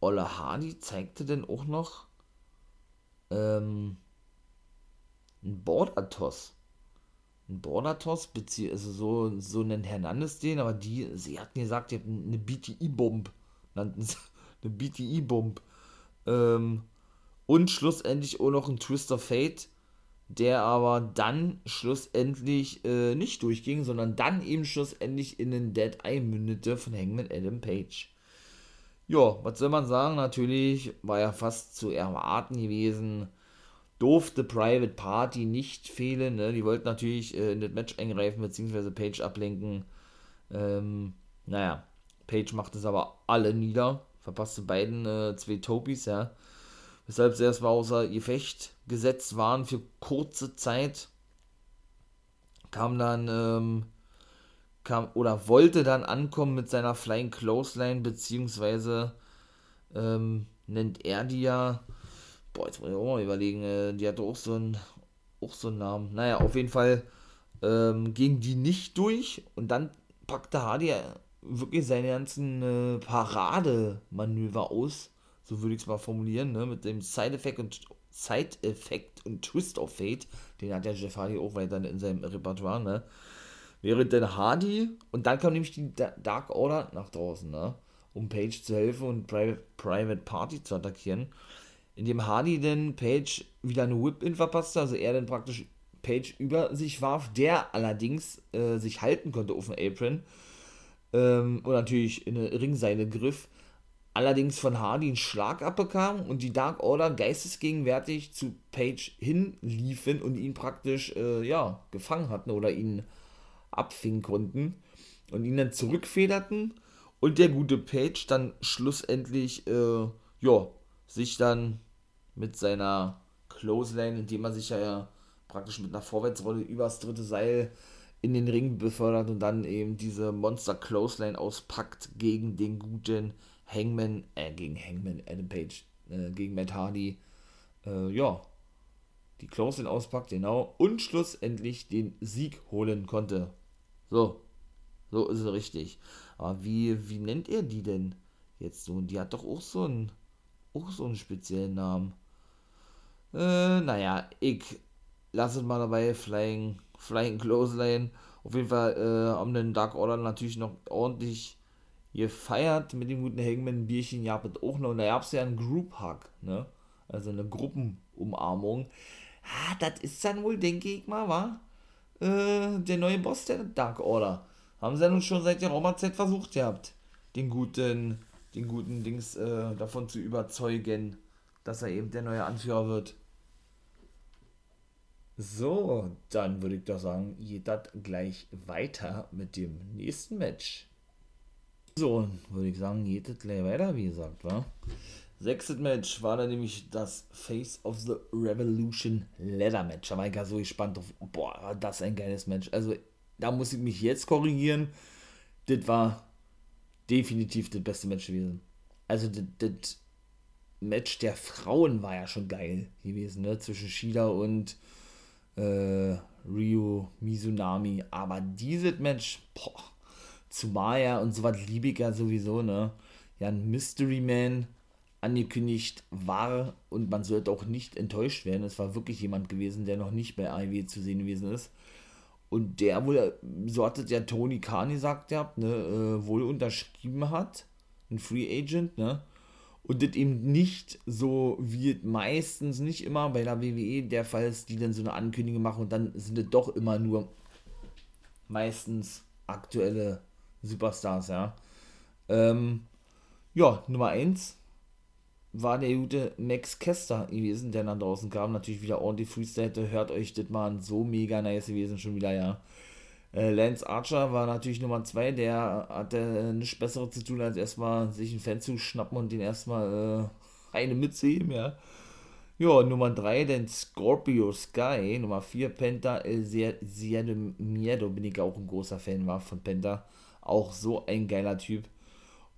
Ola Hardy zeigte dann auch noch ähm, ein Border-Toss. Ein Border-Toss, also so, so nennt Hernandez den, aber die, sie hatten gesagt, die hatten eine BTI-Bomb, nannten sie, eine BTI-Bomb. Ähm, und schlussendlich auch noch ein Twist of Fate, der aber dann schlussendlich äh, nicht durchging, sondern dann eben schlussendlich in den Dead Eye mündete von Hangman Adam Page. Ja, was soll man sagen? Natürlich war ja fast zu erwarten gewesen. Durfte Private Party nicht fehlen. Ne? Die wollten natürlich äh, in das Match eingreifen, beziehungsweise Page ablenken. Ähm, naja, Page macht es aber alle nieder. Verpasste beiden äh, zwei Topis, ja weshalb sie erstmal außer Gefecht gesetzt waren für kurze Zeit. Kam dann, ähm, kam oder wollte dann ankommen mit seiner Flying Clothesline, beziehungsweise ähm, nennt er die ja, boah, jetzt muss ich auch mal überlegen, äh, die hatte auch so einen, auch so einen Namen. Naja, auf jeden Fall ähm, ging die nicht durch und dann packte Hardy wirklich seine ganzen äh, Parademanöver aus so würde ich es mal formulieren, ne, mit dem Side-Effekt und Side-Effekt und Twist of Fate, den hat der Jeff Hardy auch weiter in seinem Repertoire, ne, wäre dann Hardy und dann kam nämlich die Dark Order nach draußen, ne, um Page zu helfen und Private, Private Party zu attackieren, indem Hardy dann Page wieder eine Whip-In verpasste, also er dann praktisch Page über sich warf, der allerdings äh, sich halten konnte auf dem Apron ähm, und natürlich in eine Ringseile griff, allerdings von Hardy einen Schlag abbekam und die Dark Order geistesgegenwärtig zu Page hinliefen und ihn praktisch äh, ja, gefangen hatten oder ihn abfingen konnten und ihn dann zurückfederten. Und der gute Page dann schlussendlich äh, ja, sich dann mit seiner Clothesline, indem er sich ja praktisch mit einer Vorwärtsrolle übers dritte Seil in den Ring befördert und dann eben diese Monster Clothesline auspackt gegen den guten Hangman, äh, gegen Hangman, Adam Page, äh, gegen Matt Hardy, äh, ja, die Close auspackt, genau, und schlussendlich den Sieg holen konnte. So, so ist es richtig. Aber wie, wie nennt er die denn jetzt so? Die hat doch auch so einen, auch so einen speziellen Namen. Äh, naja, ich lasse es mal dabei, Flying, Flying Clothesline. Auf jeden Fall äh, haben den Dark Order natürlich noch ordentlich gefeiert mit dem guten Hangman Bierchen gab es auch noch. Und da gab es ja einen Group Hug, ne? Also eine Gruppenumarmung. Ah, das ist dann wohl, denke ich mal, war äh, der neue Boss der Dark Order. Haben sie ja nun schon seit der Roma-Zeit versucht gehabt, den guten, den guten Dings äh, davon zu überzeugen, dass er eben der neue Anführer wird. So, dann würde ich doch sagen, geht das gleich weiter mit dem nächsten Match. So, würde ich sagen, geht es gleich weiter, wie gesagt, war. Sechstes Match war dann nämlich das Face of the Revolution Leather Match. Da war ich ja so gespannt drauf. Boah, das ist ein geiles Match. Also, da muss ich mich jetzt korrigieren. Das war definitiv das beste Match gewesen. Also, das, das Match der Frauen war ja schon geil gewesen, ne? Zwischen Shida und äh, Ryu Mizunami. Aber dieses Match, boah ja und so was liebe ich ja sowieso, ne? Ja, ein Mystery Man angekündigt war und man sollte auch nicht enttäuscht werden. Es war wirklich jemand gewesen, der noch nicht bei AEW zu sehen gewesen ist. Und der wohl, so hatte der Tony Khan gesagt, ja, ne, äh, wohl unterschrieben hat. Ein Free Agent, ne? Und das eben nicht so wie meistens, nicht immer bei der WWE der Fall ist, die dann so eine Ankündigung machen und dann sind es doch immer nur meistens aktuelle Superstars, ja. Ähm, ja, Nummer 1 war der gute Max Kester gewesen, der dann draußen kam. Natürlich wieder ordentlich Freestyle. Hört euch das mal an. So mega nice gewesen schon wieder, ja. Äh, Lance Archer war natürlich Nummer 2. Der hatte nichts Besseres zu tun, als erstmal sich einen Fan zu schnappen und den erstmal äh, eine mitzuheben, ja. Ja, Nummer 3, den Scorpio Sky. Nummer 4, Penta El Cielo Miedo. Bin ich auch ein großer Fan war von Penta. Auch so ein geiler Typ.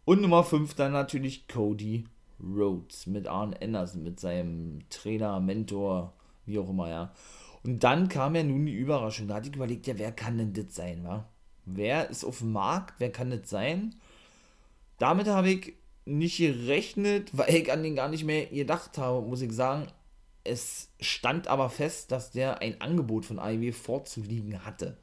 Und Nummer 5 dann natürlich Cody Rhodes mit Arn Anderson, mit seinem Trainer, Mentor, wie auch immer, ja. Und dann kam ja nun die Überraschung. Da hatte ich überlegt, ja, wer kann denn das sein, wa? Wer ist auf dem Markt? Wer kann das sein? Damit habe ich nicht gerechnet, weil ich an den gar nicht mehr gedacht habe, muss ich sagen. Es stand aber fest, dass der ein Angebot von AEW vorzuliegen hatte.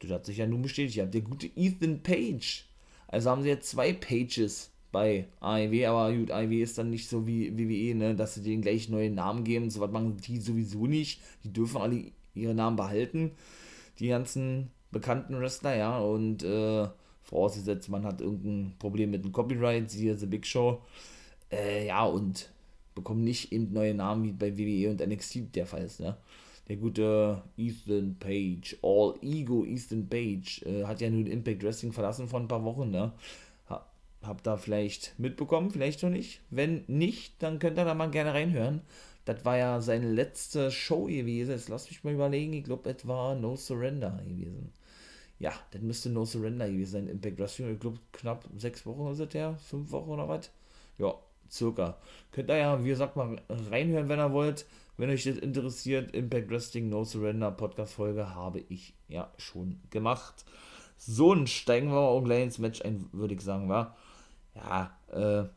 Das hat sich ja nun bestätigt. Ja, der gute Ethan Page. Also haben sie jetzt zwei Pages bei AEW, aber gut, AEW ist dann nicht so wie WWE, ne, dass sie denen gleich neue Namen geben, so was machen die sowieso nicht. Die dürfen alle ihre Namen behalten, die ganzen bekannten Wrestler, ja, und äh, vorausgesetzt, man hat irgendein Problem mit dem Copyright, siehe The Big Show, äh, ja, und bekommen nicht eben neue Namen, wie bei WWE und NXT der Fall ist, ne. Der gute Ethan Page, All Ego Ethan Page, äh, hat ja nun Impact Wrestling verlassen vor ein paar Wochen, ne habt da vielleicht mitbekommen, vielleicht noch nicht. Wenn nicht, dann könnt ihr da mal gerne reinhören. Das war ja seine letzte Show gewesen. Jetzt lasst mich mal überlegen. Ich glaube, es war No Surrender gewesen. Ja, das müsste No Surrender gewesen sein. Impact Wrestling. Ich glaube, knapp sechs Wochen ist es ja. Fünf Wochen oder was? Ja, circa. Könnt ihr ja, wie gesagt, mal reinhören, wenn ihr wollt. Wenn euch das interessiert, Impact Wrestling No Surrender Podcast-Folge habe ich ja schon gemacht. So, dann steigen wir auch gleich ins Match ein, würde ich sagen, war ja, äh,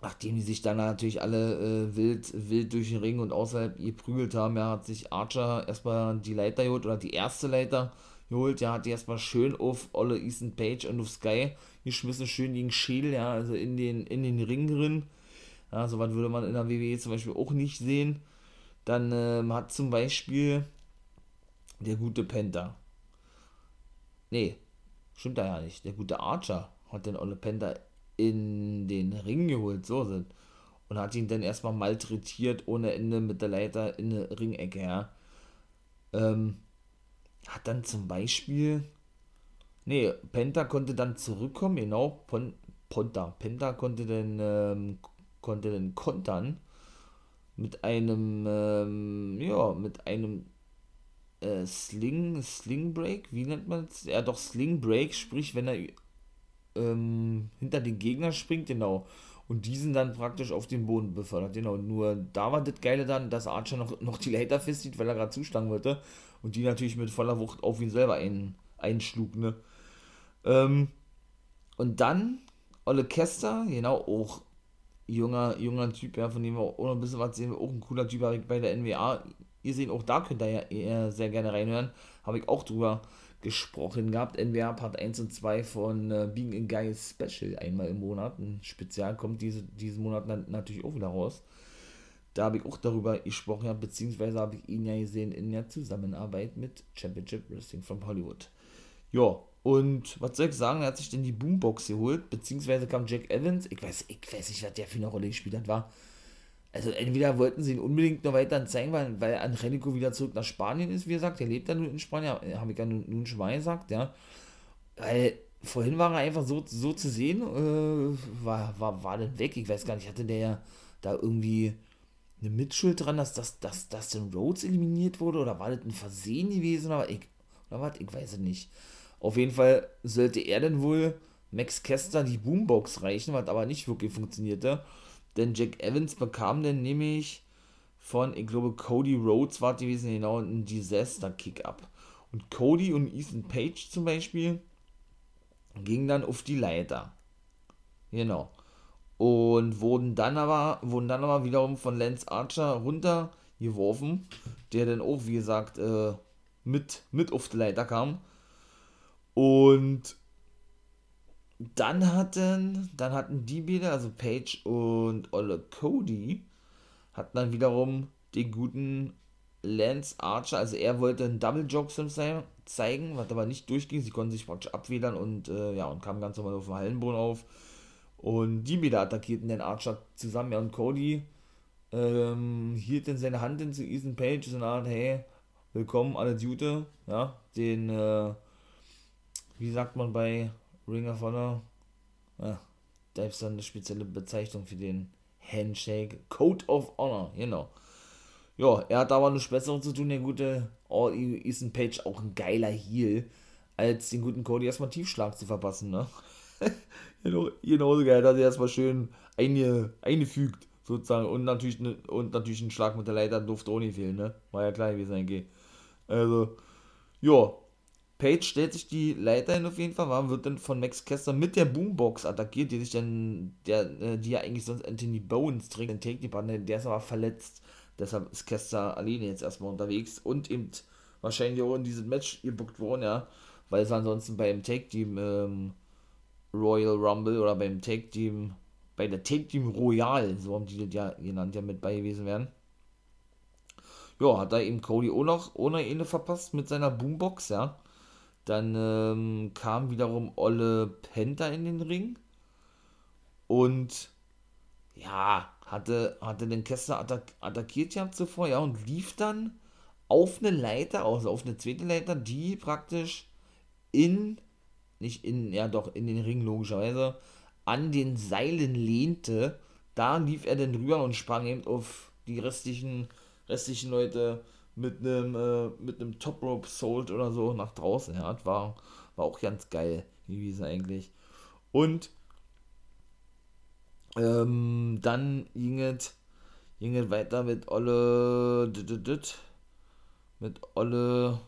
nachdem die sich dann natürlich alle äh, wild, wild durch den Ring und außerhalb geprügelt haben, ja, hat sich Archer erstmal die Leiter geholt oder die erste Leiter geholt, ja, hat die erstmal schön auf Olle Ethan Page und auf Sky geschmissen, schön gegen Schädel, ja, also in den, in den Ring drin. Ja, sowas würde man in der WWE zum Beispiel auch nicht sehen. Dann ähm, hat zum Beispiel der gute Penta. Nee, stimmt da ja nicht. Der gute Archer hat den Olle Penta in den Ring geholt, so sind. Und hat ihn dann erstmal malträtiert ohne Ende mit der Leiter in der Ringecke, ja. Ähm, hat dann zum Beispiel. Nee, Penta konnte dann zurückkommen, genau. Pon, Ponta. Penta konnte dann, ähm, konnte dann kontern mit einem, ähm, ja, mit einem äh, Sling, Sling Break, wie nennt man es? Ja, doch Sling Break, sprich, wenn er ähm, hinter den Gegner springt, genau. Und diesen dann praktisch auf den Boden befördert, genau. Nur da war das Geile dann, dass Archer noch, noch die Leiter festzieht, weil er gerade zuschlagen wollte. Und die natürlich mit voller Wucht auf ihn selber ein, einschlug, ne. Ähm, und dann Olle Kester, genau, auch junger, junger Typ, ja, von dem wir auch noch ein bisschen was sehen, auch ein cooler Typ bei der NWA. Ihr seht, auch da könnt ihr ja sehr gerne reinhören. Habe ich auch drüber gesprochen gehabt. NWA Part 1 und 2 von äh, Being a Guy Special einmal im Monat. Ein Spezial kommt diese, diesen Monat natürlich auch wieder raus. Da habe ich auch darüber gesprochen, ja, beziehungsweise habe ich ihn ja gesehen in der Zusammenarbeit mit Championship Wrestling from Hollywood. Ja, und was soll ich sagen, er hat sich denn die Boombox geholt, beziehungsweise kam Jack Evans, ich weiß, ich weiß nicht, was der für eine Rolle gespielt hat, war also entweder wollten sie ihn unbedingt noch weiter zeigen, weil, weil Angelico wieder zurück nach Spanien ist, wie gesagt, der lebt ja nun in Spanien, habe ich ja nun, nun schon mal gesagt, ja. Weil vorhin war er einfach so, so zu sehen, äh, war, war, war dann weg, ich weiß gar nicht, hatte der ja da irgendwie eine Mitschuld dran, dass das dass, dass den Rhodes eliminiert wurde oder war das ein Versehen gewesen oder, ich, oder was, ich weiß es nicht. Auf jeden Fall sollte er dann wohl Max Kester die Boombox reichen, was aber nicht wirklich funktionierte. Denn Jack Evans bekam dann nämlich von, ich glaube, Cody Rhodes war gewesen, genau, ein Disaster-Kick ab. Und Cody und Ethan Page zum Beispiel gingen dann auf die Leiter. Genau. Und wurden dann aber, wurden dann aber wiederum von Lance Archer runtergeworfen, der dann auch, wie gesagt, äh, mit, mit auf die Leiter kam. Und dann hatten, dann hatten die wieder, also Page und Olle Cody, hatten dann wiederum den guten Lance Archer, also er wollte einen Double Joke zeigen, was aber nicht durchging. Sie konnten sich praktisch abwedern und äh, ja, und kamen ganz normal auf dem Hallenboden auf. Und die wieder attackierten den Archer zusammen, ja, und Cody ähm, hielt in seine Hand hin zu Ethan Page, so eine Art, hey, willkommen, alle Jute, ja, den, äh, wie sagt man bei Ring of Honor, ja, da ist dann eine spezielle Bezeichnung für den Handshake, Code of Honor, genau. Ja, er hat aber nichts Besseres zu tun, der gute All Ethan Page, auch ein geiler Heel, als den guten Cody erstmal Tiefschlag zu verpassen, ne? genau, genauso geil, dass er erstmal schön einge, eingefügt, sozusagen, und natürlich, ne, und natürlich ein Schlag mit der Leiter durfte auch nicht fehlen, ne? War ja klar gewesen, eigentlich. Also, ja, Page stellt sich die Leiter hin auf jeden Fall, war, wird dann von Max Kester mit der Boombox attackiert, die sich dann, der, äh, die ja eigentlich sonst Anthony Bones trägt, den Take Partner, der ist aber verletzt. Deshalb ist Kester alleine jetzt erstmal unterwegs und eben wahrscheinlich auch in dieses Match gebuckt worden, ja, weil es ansonsten beim Take Team ähm, Royal Rumble oder beim Take Team, bei der Take Team Royal, so haben die das ja genannt, ja mit bei gewesen werden ja, hat da eben Cody auch noch ohne Ende verpasst mit seiner Boombox, ja. Dann ähm, kam wiederum Olle Penta in den Ring. Und ja, hatte, hatte den Kessler attack attackiert gehabt zuvor, ja, und lief dann auf eine Leiter, also auf eine zweite Leiter, die praktisch in, nicht in, ja doch, in den Ring logischerweise, an den Seilen lehnte. Da lief er dann drüber und sprang eben auf die restlichen restlichen Leute mit einem äh, mit einem Top Rope Sold oder so nach draußen. Ja, war, war auch ganz geil gewesen eigentlich. Und ähm, dann ging es, ging weiter mit Olle mit Olle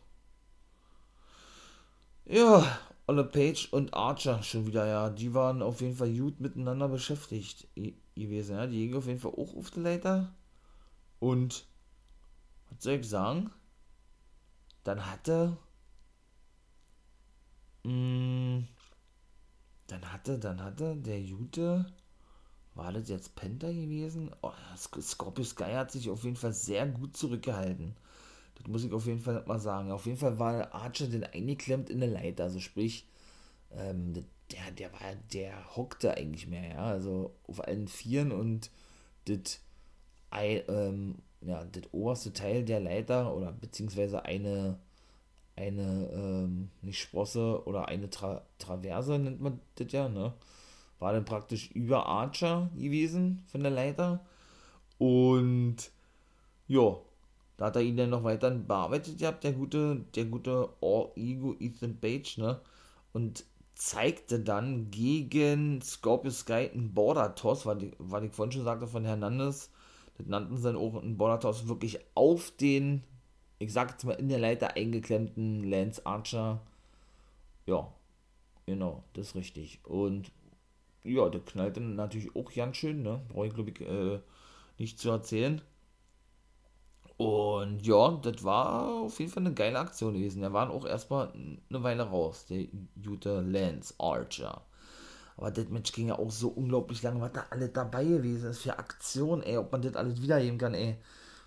ja, Olle Page und Archer schon wieder, ja. Die waren auf jeden Fall gut miteinander beschäftigt gewesen, ja. Die gingen auf jeden Fall auch auf die Leiter. Und was soll ich sagen? Dann hatte. Mm, dann hatte, dann hatte der Jute. War das jetzt Penta gewesen? Oh, Scorpio Sky hat sich auf jeden Fall sehr gut zurückgehalten. Das muss ich auf jeden Fall mal sagen. Auf jeden Fall war Archer denn eingeklemmt in der Leiter. Also sprich, ähm, der, der war, der hockte eigentlich mehr, ja. Also auf allen Vieren und das ähm, ja, das oberste Teil der Leiter oder beziehungsweise eine, eine, ähm, nicht Sprosse oder eine Tra Traverse nennt man das ja, ne? War dann praktisch über Archer gewesen von der Leiter. Und ja, da hat er ihn dann noch weiter bearbeitet gehabt, der gute, der gute All-Ego Ethan Page, ne? Und zeigte dann gegen Scorpio Sky einen Border Toss, was ich, was ich vorhin schon sagte von Hernandez, nannten sie dann auch einen Bordertoss wirklich auf den, ich sag jetzt mal, in der Leiter eingeklemmten Lance Archer. Ja, genau, das ist richtig. Und ja, der knallte natürlich auch ganz schön, ne? Brauche ich glaube ich äh, nicht zu erzählen. Und ja, das war auf jeden Fall eine geile Aktion gewesen. Er war auch erstmal eine Weile raus, der gute Lance Archer. Aber das Match ging ja auch so unglaublich lange, was da alles dabei gewesen ist für Aktion, ey, ob man das alles wiederheben kann, ey.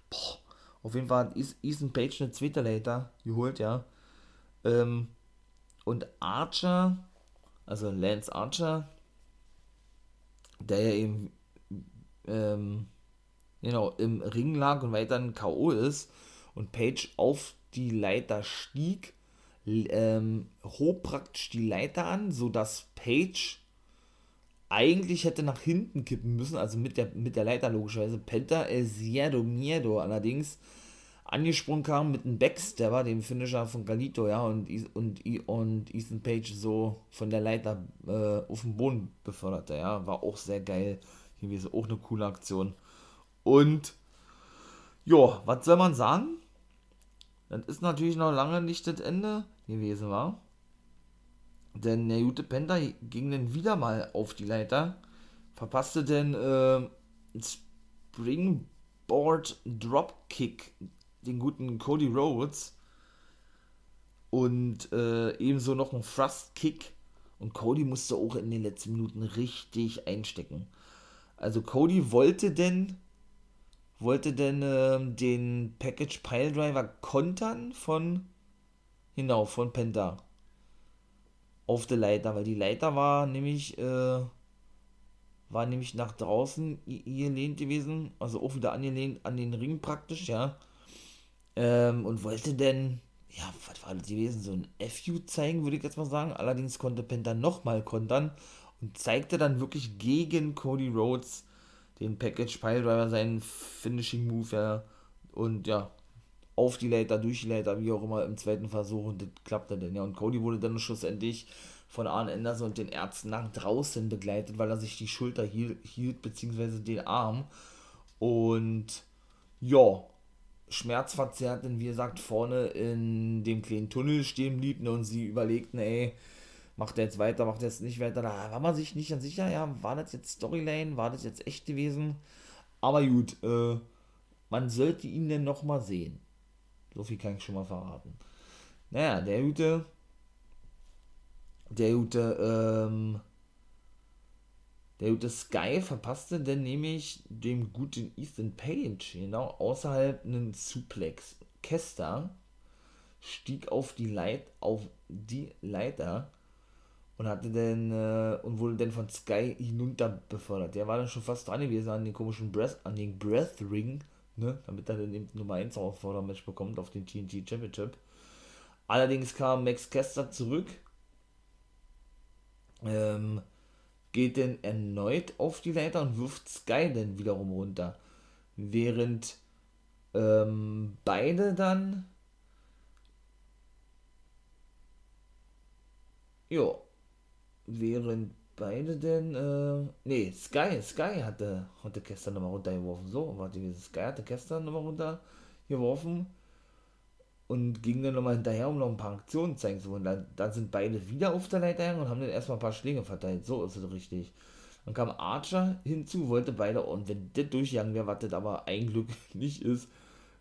Boah. Auf jeden Fall hat Ethan Page eine zweite Later geholt, ja. Ähm, und Archer, also Lance Archer, der ja eben ähm, genau, im Ring lag und weiterhin K.O. ist und Page auf die Leiter stieg, ähm, hob praktisch die Leiter an, sodass Page eigentlich hätte nach hinten kippen müssen, also mit der, mit der Leiter logischerweise. Penta El Cierto Miedo allerdings angesprungen kam mit einem Backstabber, dem Finisher von Galito, ja, und, und, und Ethan Page so von der Leiter äh, auf den Boden beförderte, ja, war auch sehr geil gewesen, auch eine coole Aktion. Und, ja, was soll man sagen? Das ist natürlich noch lange nicht das Ende gewesen, war. Denn der gute Penta ging dann wieder mal auf die Leiter, verpasste dann äh, Springboard Dropkick den guten Cody Rhodes und äh, ebenso noch einen Thrust Kick Und Cody musste auch in den letzten Minuten richtig einstecken. Also Cody wollte denn wollte denn ähm, den Package Piledriver kontern von genau von Penta auf der Leiter, weil die Leiter war nämlich äh, war nämlich nach draußen gelehnt gewesen, also auch wieder angelehnt an den Ring praktisch, ja. Ähm, und wollte denn, ja, was war das gewesen, so ein FU zeigen, würde ich jetzt mal sagen. Allerdings konnte Penta nochmal kontern und zeigte dann wirklich gegen Cody Rhodes den Package Piledriver, seinen Finishing Move, ja. Und ja, auf die Leiter, durch die Leiter, wie auch immer, im zweiten Versuch und das klappte dann, ja. Und Cody wurde dann schlussendlich von Arne Anderson und den Ärzten nach draußen begleitet, weil er sich die Schulter hielt, hielt beziehungsweise den Arm. Und ja, schmerzverzerrt, denn wie gesagt, vorne in dem kleinen Tunnel stehen blieb ne, und sie überlegten, ey, macht er jetzt weiter, macht er jetzt nicht weiter. Da war man sich nicht ganz sicher, ja, war das jetzt Storyline, war das jetzt echt gewesen? Aber gut, äh, man sollte ihn denn nochmal sehen. So viel kann ich schon mal verraten. Naja, der gute der gute, ähm, der gute Sky verpasste dann nämlich dem guten Ethan Page, genau, außerhalb einen Suplex. Kester stieg auf die, Leit auf die Leiter und hatte dann äh, und wurde dann von Sky hinunter befördert. Der war dann schon fast dran gewesen an den komischen Breath, an den Breath Ring, ne, damit er dann eben Nummer 1 Auffordermatch bekommt auf den TNT Championship. Allerdings kam Max Kester zurück ähm, geht denn erneut auf die Leiter und wirft Sky dann wiederum runter. Während ähm, beide dann. Ja. Während beide denn. Äh, nee, Sky, Sky hatte, hatte gestern nochmal runtergeworfen. So, warte, Sky hatte gestern nochmal runtergeworfen und ging dann nochmal hinterher, um noch ein paar Aktionen zeigen zu wollen. Dann, dann sind beide wieder auf der Leiter und haben dann erstmal ein paar Schläge verteilt. So ist es richtig. Dann kam Archer hinzu, wollte beide, und wenn das durchgegangen wäre, was das aber ein Glück nicht ist,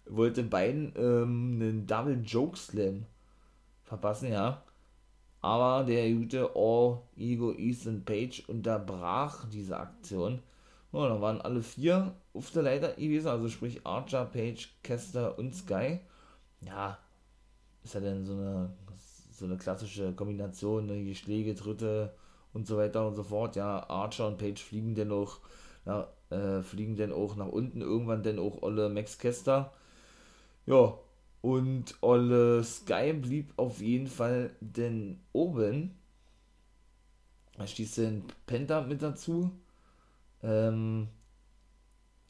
wollte beiden ähm, einen Double Joke Slam verpassen, ja. Aber der gute All Ego Ethan Page unterbrach diese Aktion. Und dann waren alle vier auf der Leiter gewesen, also sprich Archer, Page, Kester und Sky ja, ist ja dann so eine, so eine klassische Kombination, ne? die Schläge, Tritte und so weiter und so fort. Ja, Archer und Page fliegen dann auch, na, äh, fliegen dann auch nach unten, irgendwann dann auch Olle Max Kester. Ja, und Olle Sky blieb auf jeden Fall denn oben. Da stieß dann Penta mit dazu. Ähm,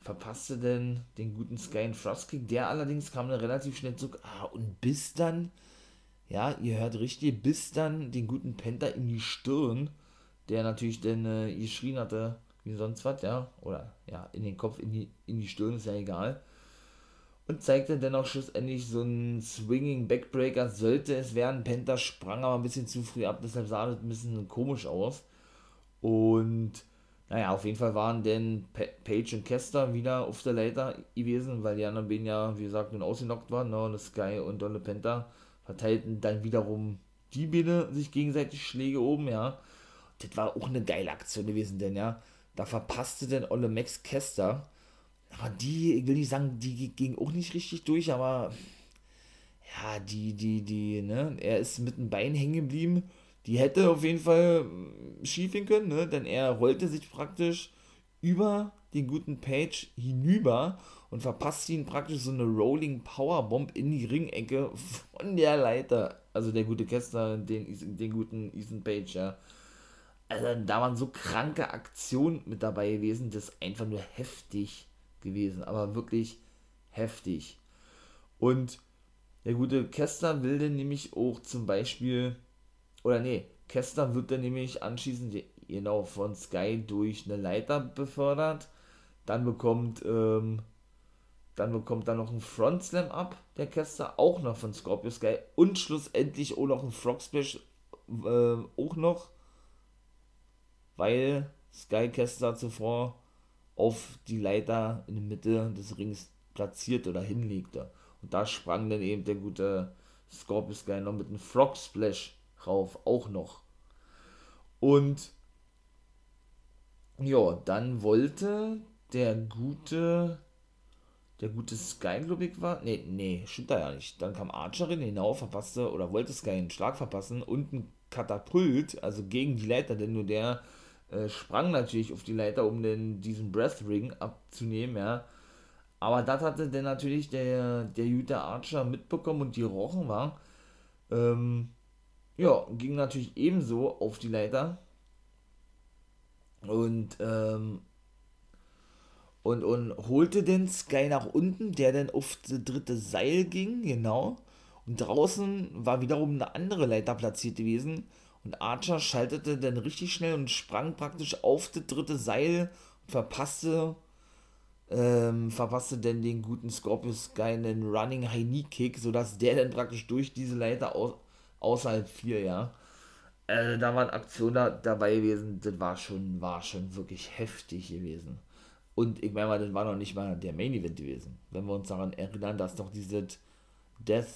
verpasste denn den guten Sky and Frostkick. Der allerdings kam dann relativ schnell zurück. Ah, und bis dann, ja, ihr hört richtig, bis dann den guten Penta in die Stirn, der natürlich dann äh, geschrien hatte, wie sonst was, ja, oder ja, in den Kopf, in die, in die Stirn, ist ja egal. Und zeigte dann auch schlussendlich so einen Swinging Backbreaker, sollte es werden. Penta sprang aber ein bisschen zu früh ab, deshalb sah das ein bisschen komisch aus. Und naja, auf jeden Fall waren denn Page und Kester wieder auf der Leiter gewesen, weil die anderen beiden ja, wie gesagt, nun ausgenockt waren. Ne? Und Sky und Dolle Penta verteilten dann wiederum die Biene sich gegenseitig Schläge oben, ja. Das war auch eine geile Aktion gewesen, denn ja, da verpasste denn Olle Max Kester. Aber die, ich will nicht sagen, die ging auch nicht richtig durch, aber ja, die, die, die, ne, er ist mit dem Bein hängen geblieben die hätte auf jeden Fall mm, schief gehen können, ne? denn er rollte sich praktisch über den guten Page hinüber und verpasste ihn praktisch so eine Rolling Powerbomb in die Ringecke von der Leiter. Also der gute Kester, den, den guten Ethan Page, ja. Also da waren so kranke Aktionen mit dabei gewesen, das ist einfach nur heftig gewesen, aber wirklich heftig. Und der gute Kester will dann nämlich auch zum Beispiel oder nee, Kester wird dann nämlich anschließend genau von Sky durch eine Leiter befördert. Dann bekommt, ähm, dann bekommt er noch einen Front Slam ab, der Kester, auch noch von Scorpio Sky. Und schlussendlich auch noch ein Frog Splash, äh, auch noch, weil Sky Kester zuvor auf die Leiter in der Mitte des Rings platziert oder hinlegte. Und da sprang dann eben der gute Scorpio Sky noch mit einem Frog Splash rauf, auch noch. Und ja, dann wollte der gute, der gute Sky, glaube ich, war. Nee, nee, stimmt da ja nicht. Dann kam Archerin hinauf, verpasste oder wollte Sky einen Schlag verpassen und ein Katapult, also gegen die Leiter, denn nur der äh, sprang natürlich auf die Leiter, um den, diesen Breath Ring abzunehmen, ja. Aber das hatte dann natürlich der, der Utah Archer mitbekommen und die Rochen war. Ähm, ja, ging natürlich ebenso auf die Leiter. Und, ähm, und, und holte den Sky nach unten, der dann auf das dritte Seil ging, genau. Und draußen war wiederum eine andere Leiter platziert gewesen. Und Archer schaltete dann richtig schnell und sprang praktisch auf das dritte Seil und verpasste, ähm, verpasste dann den guten Scorpius Sky einen Running High Knee Kick, sodass der dann praktisch durch diese Leiter aus, außerhalb fiel, ja. Äh, da waren Aktionen da, dabei gewesen, das war schon, war schon wirklich heftig gewesen. Und ich meine mal, das war noch nicht mal der Main Event gewesen. Wenn wir uns daran erinnern, dass doch dieses Death,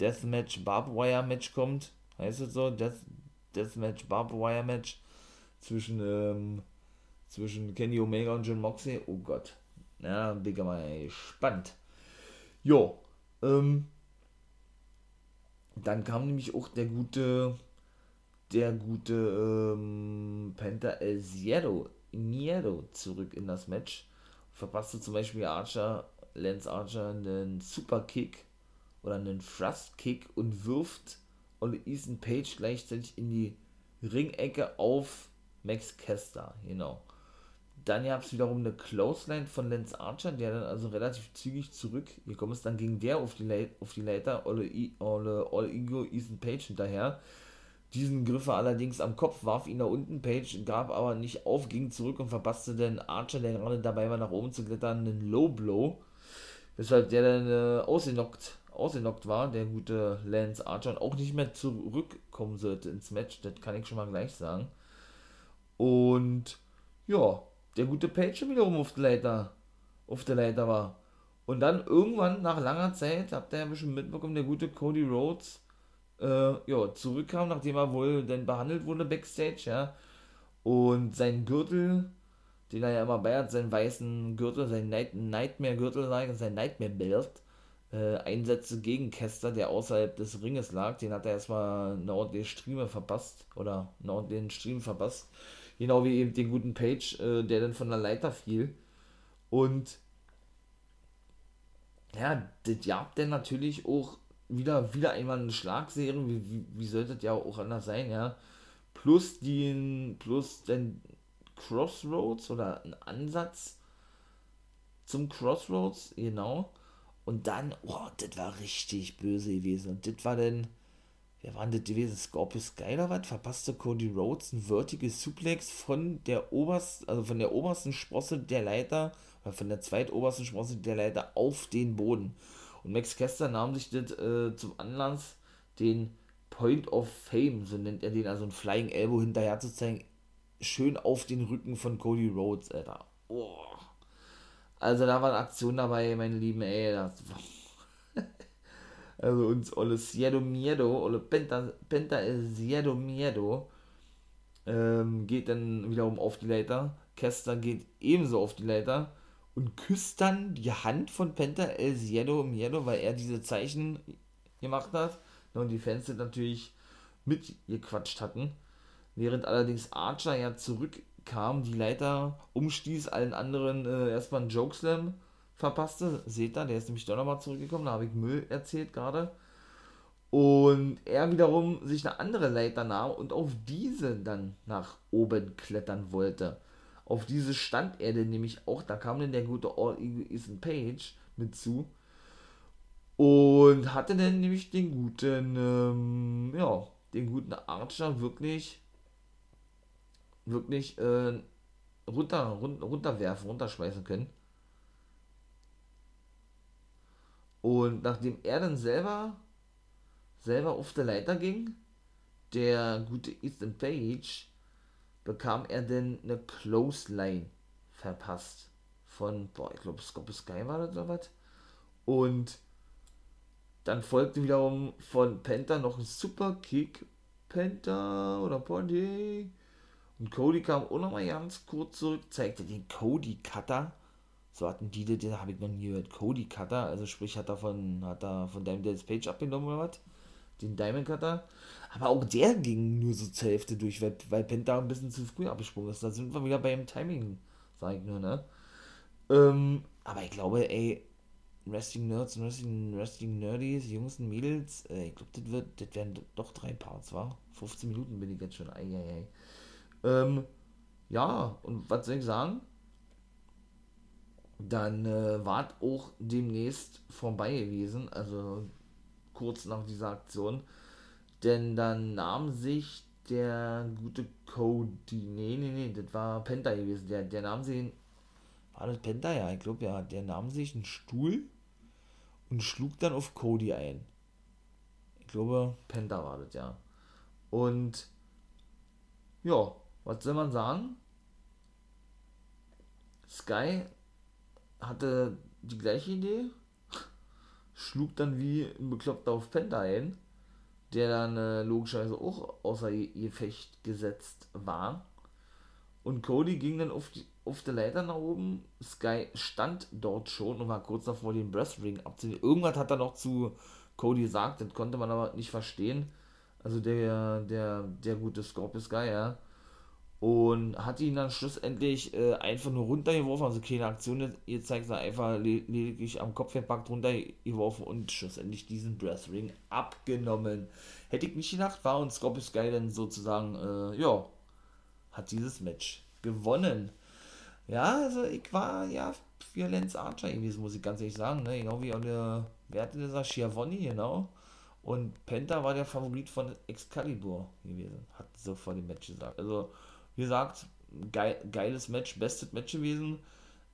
Deathmatch Barbed Wire Match kommt, heißt es so, Death, Deathmatch Barbed Wire Match zwischen, ähm, zwischen Kenny Omega und John Moxley. Oh Gott. Ja, bin ich mal gespannt. Jo, ähm, dann kam nämlich auch der gute, der gute ähm, Penta El Zero, Niero zurück in das Match. Verpasste zum Beispiel Archer, Lance Archer einen Superkick oder einen Thrust Kick und wirft Ole Ethan Page gleichzeitig in die Ringecke auf Max Kester, genau. Dann gab es wiederum eine Clothesline von Lance Archer, der dann also relativ zügig zurück gekommen ist. Dann ging der auf die, Leit auf die Leiter, Ole, Ole, Ole Ego, Ethan Page hinterher. Diesen griff er allerdings am Kopf, warf ihn nach unten. Page gab aber nicht auf, ging zurück und verpasste den Archer, der gerade dabei war, nach oben zu klettern, einen Low Blow. Weshalb der dann äh, ausgenockt, ausgenockt war, der gute Lance Archer, und auch nicht mehr zurückkommen sollte ins Match. Das kann ich schon mal gleich sagen. Und ja, der gute Page wiederum auf der Leiter, auf der Leiter war. Und dann irgendwann, nach langer Zeit, habt ihr ja bestimmt mitbekommen, der gute Cody Rhodes äh, ja, zurückkam, nachdem er wohl dann behandelt wurde backstage, ja. Und sein Gürtel, den er ja immer bei hat, seinen weißen Gürtel, sein Night Nightmare-Gürtel, sein Nightmare-Belt, äh, Einsätze gegen Kester, der außerhalb des Ringes lag, den hat er erstmal eine ordentliche Streame verpasst, oder einen ordentlichen Stream verpasst. Genau wie eben den guten Page, äh, der dann von der Leiter fiel. Und ja, das jagt dann natürlich auch wieder, wieder einmal eine Schlagserie, wie, wie, wie sollte das ja auch anders sein, ja. Plus den, plus den Crossroads oder ein Ansatz zum Crossroads, genau. Und dann, oh, das war richtig böse gewesen. Und das war dann, wer war denn das gewesen? Scorpius Sky oder was? Verpasste Cody Rhodes ein Vertical Suplex von der obersten, also von der obersten Sprosse der Leiter, oder von der zweitobersten Sprosse der Leiter auf den Boden. Und Max Kester nahm sich das äh, zum Anlass, den Point of Fame, so nennt er den, also ein Flying Elbow hinterher zu zeigen, schön auf den Rücken von Cody Rhodes, Alter. Oh. Also da waren Aktionen dabei, meine Lieben, ey, das Also uns Ole Siedo Miedo, Ole Penta, Penta Siedo Miedo, ähm, geht dann wiederum auf die Leiter. Kester geht ebenso auf die Leiter und küsst dann die Hand von Penta El Siedo Miedo, weil er diese Zeichen gemacht hat. Und die Fans sind natürlich mitgequatscht hatten. Während allerdings Archer ja zurückkam, die Leiter umstieß, allen anderen äh, erstmal einen Jokeslam verpasste. Seht ihr, der ist nämlich doch nochmal zurückgekommen, da habe ich Müll erzählt gerade. Und er wiederum sich eine andere Leiter nahm und auf diese dann nach oben klettern wollte. Auf diese stand er denn nämlich auch, da kam dann der gute All Ethan Page mit zu. Und hatte dann nämlich den guten, ähm, ja, den guten Archer wirklich, wirklich äh, runter, run, runterwerfen, runterschmeißen können. Und nachdem er dann selber, selber auf der Leiter ging, der gute Ethan Page, bekam er dann eine Close Line verpasst. Von, boah, ich glaube, Scorpio Sky war das oder was. Und dann folgte wiederum von Penta noch ein Super Kick. Penta oder Ponty Und Cody kam auch nochmal ganz kurz zurück, zeigte den Cody Cutter. So hatten die, den habe ich noch nie gehört. Cody Cutter, also sprich, hat er von, hat er von Diamond Dallas Page abgenommen oder was? Den Diamond Cutter. Aber auch der ging nur so zur Hälfte durch, weil, weil Penta ein bisschen zu früh abgesprungen ist. Da sind wir wieder beim Timing, sag ich nur, ne? Ähm, aber ich glaube, ey, Wrestling Nerds und Wrestling, Wrestling Nerdies, Jungs und Mädels, äh, ich glaube, das wird, das werden doch drei Parts, war? 15 Minuten bin ich jetzt schon, ei, ei, ei. Ähm, ja, und was soll ich sagen? Dann äh, war auch demnächst vorbei gewesen, also kurz nach dieser Aktion. Denn dann nahm sich der gute Cody, nee, nee, nee, das war Penta gewesen, der, der nahm sich, war das Penta? Ja, ich glaube, ja, der nahm sich einen Stuhl und schlug dann auf Cody ein. Ich glaube, Penta war das, ja. Und ja, was soll man sagen? Sky hatte die gleiche Idee, schlug dann wie ein Bekloppter auf Penta ein, der dann äh, logischerweise auch außer Gefecht gesetzt war. Und Cody ging dann auf, die, auf der Leiter nach oben. Sky stand dort schon und war kurz davor, den Breastring abzunehmen. Irgendwas hat er noch zu Cody gesagt, das konnte man aber nicht verstehen. Also der, der, der gute Scorpio Sky, ja und hat ihn dann schlussendlich äh, einfach nur runtergeworfen, also keine Aktion ihr zeigt sondern einfach lediglich am Kopf gepackt, runtergeworfen und schlussendlich diesen Breath Ring abgenommen. Hätte ich nicht gedacht, war und Scorpio Sky dann sozusagen, äh, ja, hat dieses Match gewonnen. Ja, also ich war ja für Lance Archer gewesen, muss ich ganz ehrlich sagen, ne? genau wie auch der, wer hatte dieser Schiavoni, genau. Und Penta war der Favorit von Excalibur gewesen, hat so vor dem Match gesagt. Also, wie gesagt, geil, geiles Match, bestes Match gewesen.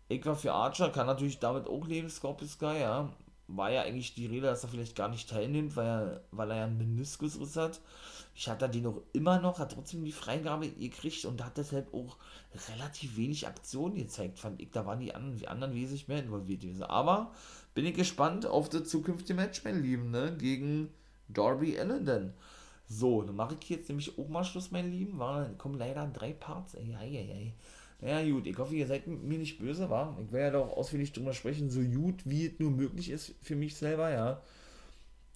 Ich war für Archer, kann natürlich damit auch leben, Scorpio Sky, ja. War ja eigentlich die Rede, dass er vielleicht gar nicht teilnimmt, weil er, weil er ja einen Meniskusriss hat. Ich hatte den noch immer noch, hat trotzdem die Freigabe gekriegt und hat deshalb auch relativ wenig Aktionen gezeigt, fand ich. Da waren die anderen, die anderen wesentlich mehr involviert gewesen. Aber bin ich gespannt auf das zukünftige Match, mein Lieben, ne? Gegen Darby Allen denn. So, dann mache ich jetzt nämlich auch mal Schluss, mein Lieben. War, kommen leider drei Parts. Ey, ey, ey. Naja, gut, ich hoffe, ihr seid mir nicht böse, war. Ich werde ja doch ausführlich drüber sprechen, so gut wie es nur möglich ist für mich selber, ja.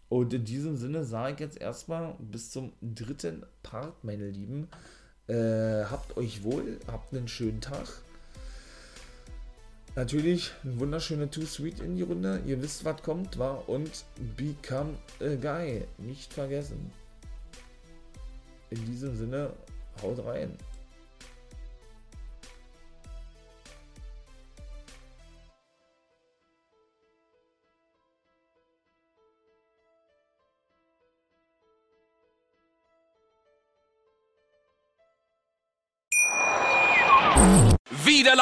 Und in diesem Sinne sage ich jetzt erstmal bis zum dritten Part, meine Lieben. Äh, habt euch wohl, habt einen schönen Tag. Natürlich ein wunderschöner Too Sweet in die Runde. Ihr wisst, was kommt, war und Become a Guy. Nicht vergessen in diesem Sinne, haut rein.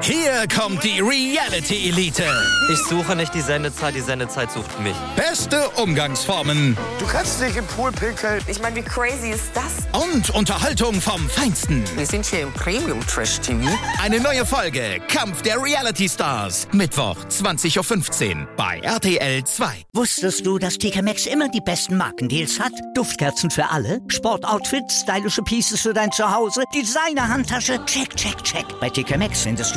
Hier kommt die Reality Elite. Ich suche nicht die Sendezeit, die Sendezeit sucht mich. Beste Umgangsformen. Du kannst nicht im Pool pinkeln. Ich meine, wie crazy ist das? Und Unterhaltung vom Feinsten. Wir sind hier im Premium Trash TV. Eine neue Folge Kampf der Reality Stars. Mittwoch 20.15 Uhr bei RTL 2. Wusstest du, dass TK Maxx immer die besten Markendeals hat? Duftkerzen für alle, Sportoutfits, stylische Pieces für dein Zuhause, Designer-Handtasche, check, check, check. Bei TK Maxx findest